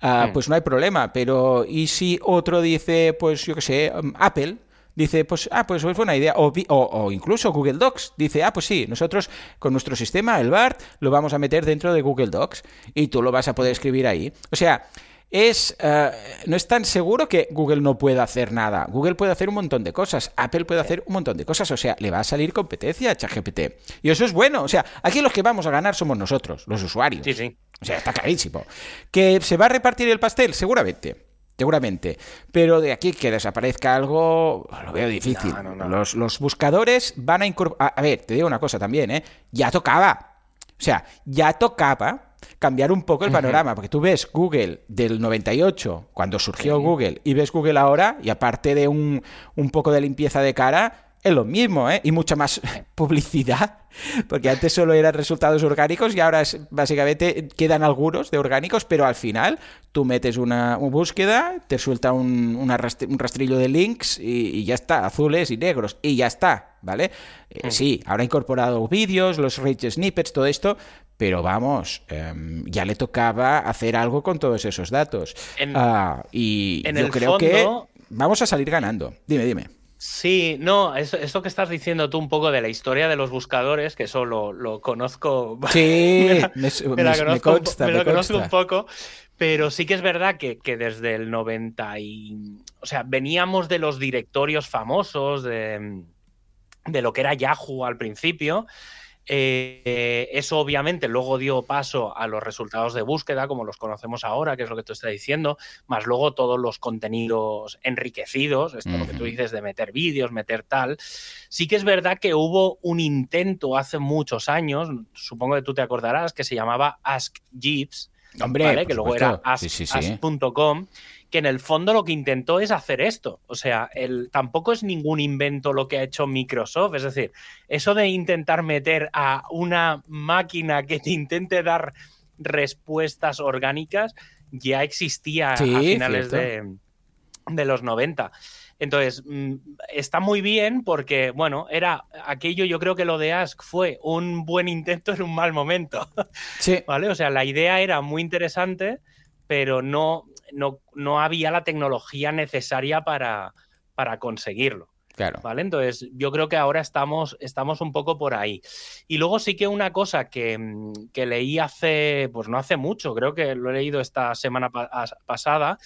ah, pues no hay problema, pero ¿y si otro dice, pues yo qué sé, um, Apple, dice, pues, ah, pues es buena idea. O, o, incluso Google Docs dice, ah, pues sí, nosotros con nuestro sistema, el BART, lo vamos a meter dentro de Google Docs y tú lo vas a poder escribir ahí. O sea, es eh, no es tan seguro que Google no pueda hacer nada. Google puede hacer un montón de cosas, Apple puede hacer un montón de cosas, o sea, le va a salir competencia a ChatGPT. Y eso es bueno, o sea, aquí los que vamos a ganar somos nosotros, los usuarios. Sí, sí. O sea, está clarísimo. ¿Que se va a repartir el pastel? Seguramente seguramente. Pero de aquí que desaparezca algo, lo veo difícil. Los, buscadores van a incorporar... A ver, te digo una cosa también, ¿eh? Ya tocaba. O sea, ya tocaba cambiar un poco el panorama, porque tú ves Google del 98, cuando surgió Google, y ves Google ahora, y aparte de un, un poco de limpieza de cara, es lo mismo, ¿eh? Y mucha más publicidad, porque antes solo eran resultados orgánicos y ahora es, básicamente quedan algunos de orgánicos, pero al final tú metes una, búsqueda, te suelta un, un, rastrillo de links y, ya está, azules y negros, y ya está, ¿vale? Eh, sí, ahora ha incorporado vídeos, los rich snippets, todo esto, pero vamos, em, ya le tocaba hacer algo con todos esos datos. Ah, y yo creo que vamos a salir ganando. Dime, dime. Sí, no, eso, que estás diciendo tú un poco de la historia de los buscadores, que eso lo, conozco. Sí, me, me, consta, lo conozco un poco, pero sí que es verdad que, desde el 90 y... O sea, veníamos de los directorios famosos, de, de lo que era Yahoo al principio, eh, eso obviamente luego dio paso a los resultados de búsqueda, como los conocemos ahora, que es lo que tú estás diciendo, más luego todos los contenidos enriquecidos, esto lo que tú dices de meter vídeos, meter tal. Sí que es verdad que hubo un intento hace muchos años, supongo que tú te acordarás, que se llamaba Ask Jeeves, Hombre, que luego era ask.com que en el fondo lo que intentó es hacer esto. O sea, el, tampoco es ningún invento lo que ha hecho Microsoft. Es decir, eso de intentar meter a una máquina que te intente dar respuestas orgánicas ya existía a finales de, de, los 90. Entonces, mm, está muy bien porque, bueno, era aquello, yo creo que lo de Ask fue un buen intento en un mal momento. Sí. ¿Vale? O sea, la idea era muy interesante, pero no, no, había la tecnología necesaria para, para conseguirlo. Claro. ¿Vale? Entonces, yo creo que ahora estamos, estamos un poco por ahí. Y luego sí que una cosa que, leí hace, pues no hace mucho, creo que lo he leído esta semana pasada,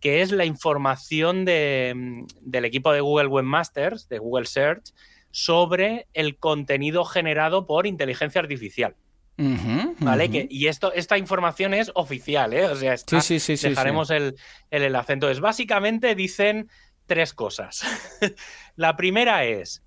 que es la información del equipo de Google Webmasters, de Google Search, sobre el contenido generado por inteligencia artificial. ¿Vale? y esto, esta información es oficial, ¿eh? O sea, sí, sí, sí, dejaremos el, el, enlace. Entonces, básicamente dicen tres cosas. la primera es,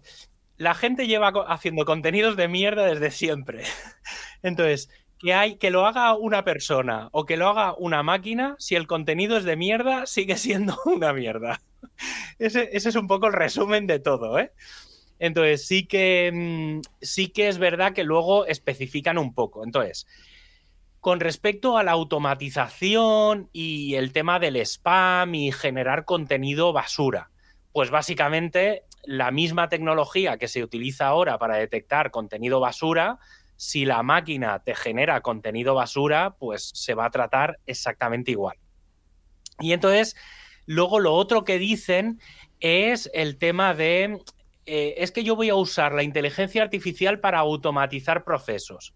la gente lleva haciendo contenidos de mierda desde siempre. Entonces, que, hay, que lo haga una persona o que lo haga una máquina, si el contenido es de mierda, sigue siendo una mierda. Ese, ese es un poco el resumen de todo, ¿eh? Entonces, sí que, mm, sí que es verdad que luego especifican un poco. Entonces, con respecto a la automatización y el tema del spam y generar contenido basura, pues básicamente la misma tecnología que se utiliza ahora para detectar contenido basura, si la máquina te genera contenido basura, pues se va a tratar exactamente igual. Y entonces, luego lo otro que dicen es el tema de eh, es que yo voy a usar la inteligencia artificial para automatizar procesos.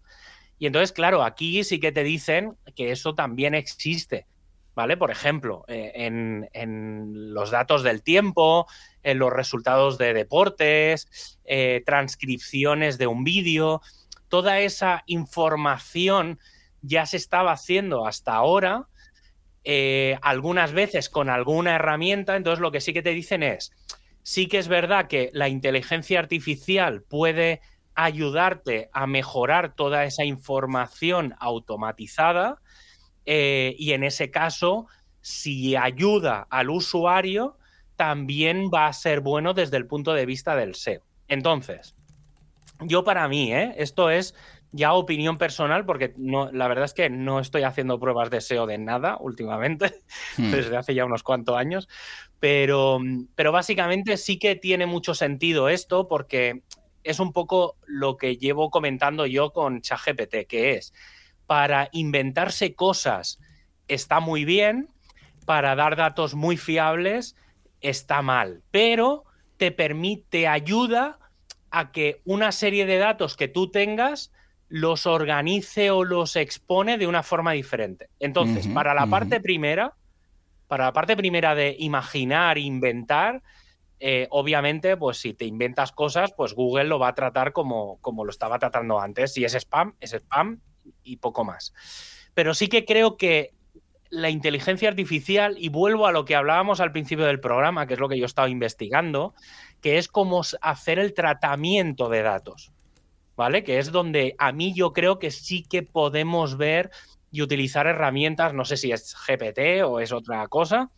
Y entonces, claro, aquí sí que te dicen que eso también existe. ¿Vale? Por ejemplo, eh, en, los datos del tiempo, en los resultados de deportes, eh, transcripciones de un vídeo, toda esa información ya se estaba haciendo hasta ahora, algunas veces con alguna herramienta, entonces lo que sí que te dicen es, Sí que es verdad que la inteligencia artificial puede ayudarte a mejorar toda esa información automatizada eh, y en ese caso, si ayuda al usuario, también va a ser bueno desde el punto de vista del SEO. Entonces, yo para mí, ¿eh? esto es ya opinión personal, porque no, la verdad es que no estoy haciendo pruebas de SEO de nada últimamente, hmm. desde hace ya unos cuantos años, pero, pero básicamente sí que tiene mucho sentido esto porque es un poco lo que llevo comentando yo con ChatGPT, que es para inventarse cosas está muy bien, para dar datos muy fiables está mal, pero te permite, ayuda a que una serie de datos que tú tengas los organice o los expone de una forma diferente. Entonces, para la parte primera, para la parte primera de imaginar, inventar, eh, obviamente, pues si te inventas cosas, pues Google lo va a tratar como, como lo estaba tratando antes. Si es spam, es spam y poco más. Pero sí que creo que la inteligencia artificial, y vuelvo a lo que hablábamos al principio del programa, que es lo que yo he estado investigando, que es cómo hacer el tratamiento de datos. ¿vale? Que es donde a mí yo creo que sí que podemos ver y utilizar herramientas, no sé si es GPT o es otra cosa,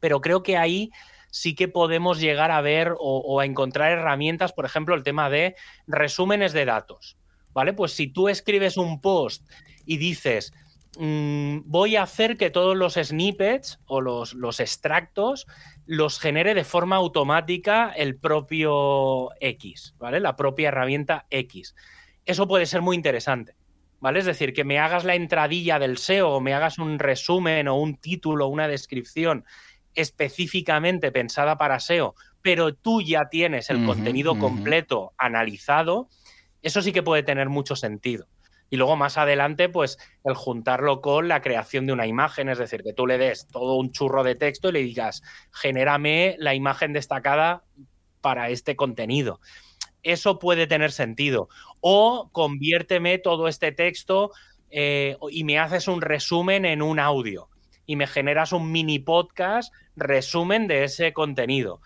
pero creo que ahí sí que podemos llegar a ver o, a encontrar herramientas, por ejemplo, el tema de resúmenes de datos, ¿vale? Pues si tú escribes un post y dices, mm, voy a hacer que todos los snippets o los, los extractos los genere de forma automática el propio X, ¿vale? La propia herramienta X. Eso puede ser muy interesante, ¿vale? Es decir, que me hagas la entradilla del SEO o me hagas un resumen o un título, una descripción específicamente pensada para SEO, pero tú ya tienes el contenido completo analizado, eso sí que puede tener mucho sentido. Y luego más adelante, pues el juntarlo con la creación de una imagen, es decir, que tú le des todo un churro de texto y le digas, genérame la imagen destacada para este contenido. Eso puede tener sentido. O conviérteme todo este texto eh, y me haces un resumen en un audio y me generas un mini podcast resumen de ese contenido.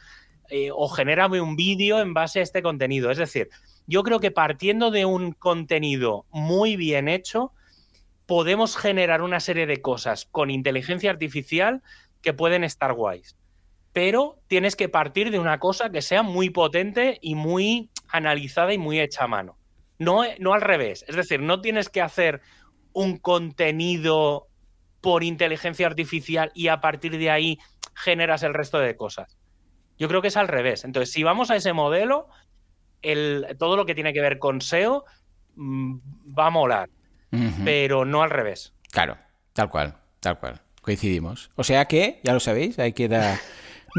Eh, o genérame un vídeo en base a este contenido. Es decir, yo creo que partiendo de un contenido muy bien hecho, podemos generar una serie de cosas con inteligencia artificial que pueden estar guays. Pero tienes que partir de una cosa que sea muy potente y muy analizada y muy hecha a mano. No, no al revés. Es decir, no tienes que hacer un contenido por inteligencia artificial y a partir de ahí generas el resto de cosas. Yo creo que es al revés. Entonces, si vamos a ese modelo, todo lo que tiene que ver con SEO mm, va a molar, pero no al revés. Claro, tal cual, tal cual. Coincidimos. O sea que, ya lo sabéis, hay que dar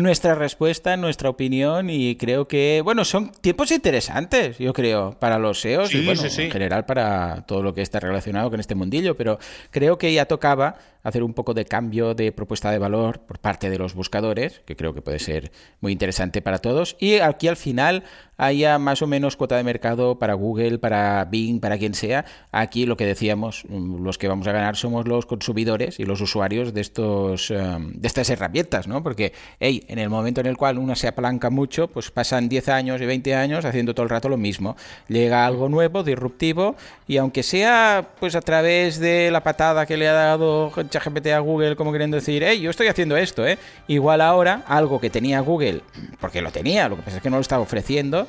nuestra respuesta, nuestra opinión y creo que, bueno, son tiempos interesantes, yo creo, para los SEOs y bueno, en general para todo lo que está relacionado con este mundillo, pero creo que ya tocaba hacer un poco de cambio de propuesta de valor por parte de los buscadores, que creo que puede ser muy interesante para todos. Y aquí al final haya más o menos cuota de mercado para Google, para Bing, para quien sea. Aquí lo que decíamos, mm, los que vamos a ganar somos los consumidores y los usuarios de estos em, de estas herramientas, ¿no? Porque, hey, en el momento en el cual una se apalanca mucho, pues pasan 10 años y 20 años haciendo todo el rato lo mismo. Llega algo nuevo, disruptivo, y aunque sea pues a través de la patada que le ha dado ChatGPT a Google como queriendo decir, hey, yo estoy haciendo esto, ¿eh? Igual ahora, algo que tenía Google, porque lo tenía, lo que pasa es que no lo estaba ofreciendo,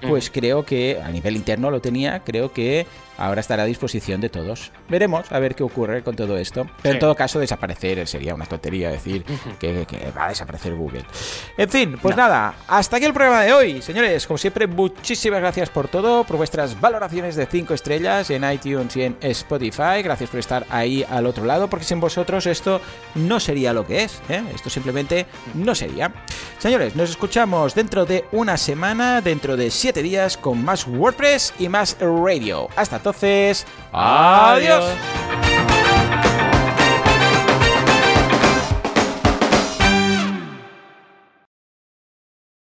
pues creo que a nivel interno lo tenía, creo que ahora estará a disposición de todos. Veremos a ver qué ocurre con todo esto. Pero en todo caso, desaparecer sería una tontería decir que, va a desaparecer Google. En fin, pues nada, hasta aquí el programa de hoy. Señores, como siempre, muchísimas gracias por todo, por vuestras valoraciones de 5 estrellas en iTunes y en Spotify. Gracias por estar ahí al otro lado, porque sin vosotros esto no sería lo que es. ¿eh? Esto simplemente no sería. Señores, nos escuchamos dentro de una semana, dentro de 7 días con más WordPress y más radio. Hasta entonces, adiós.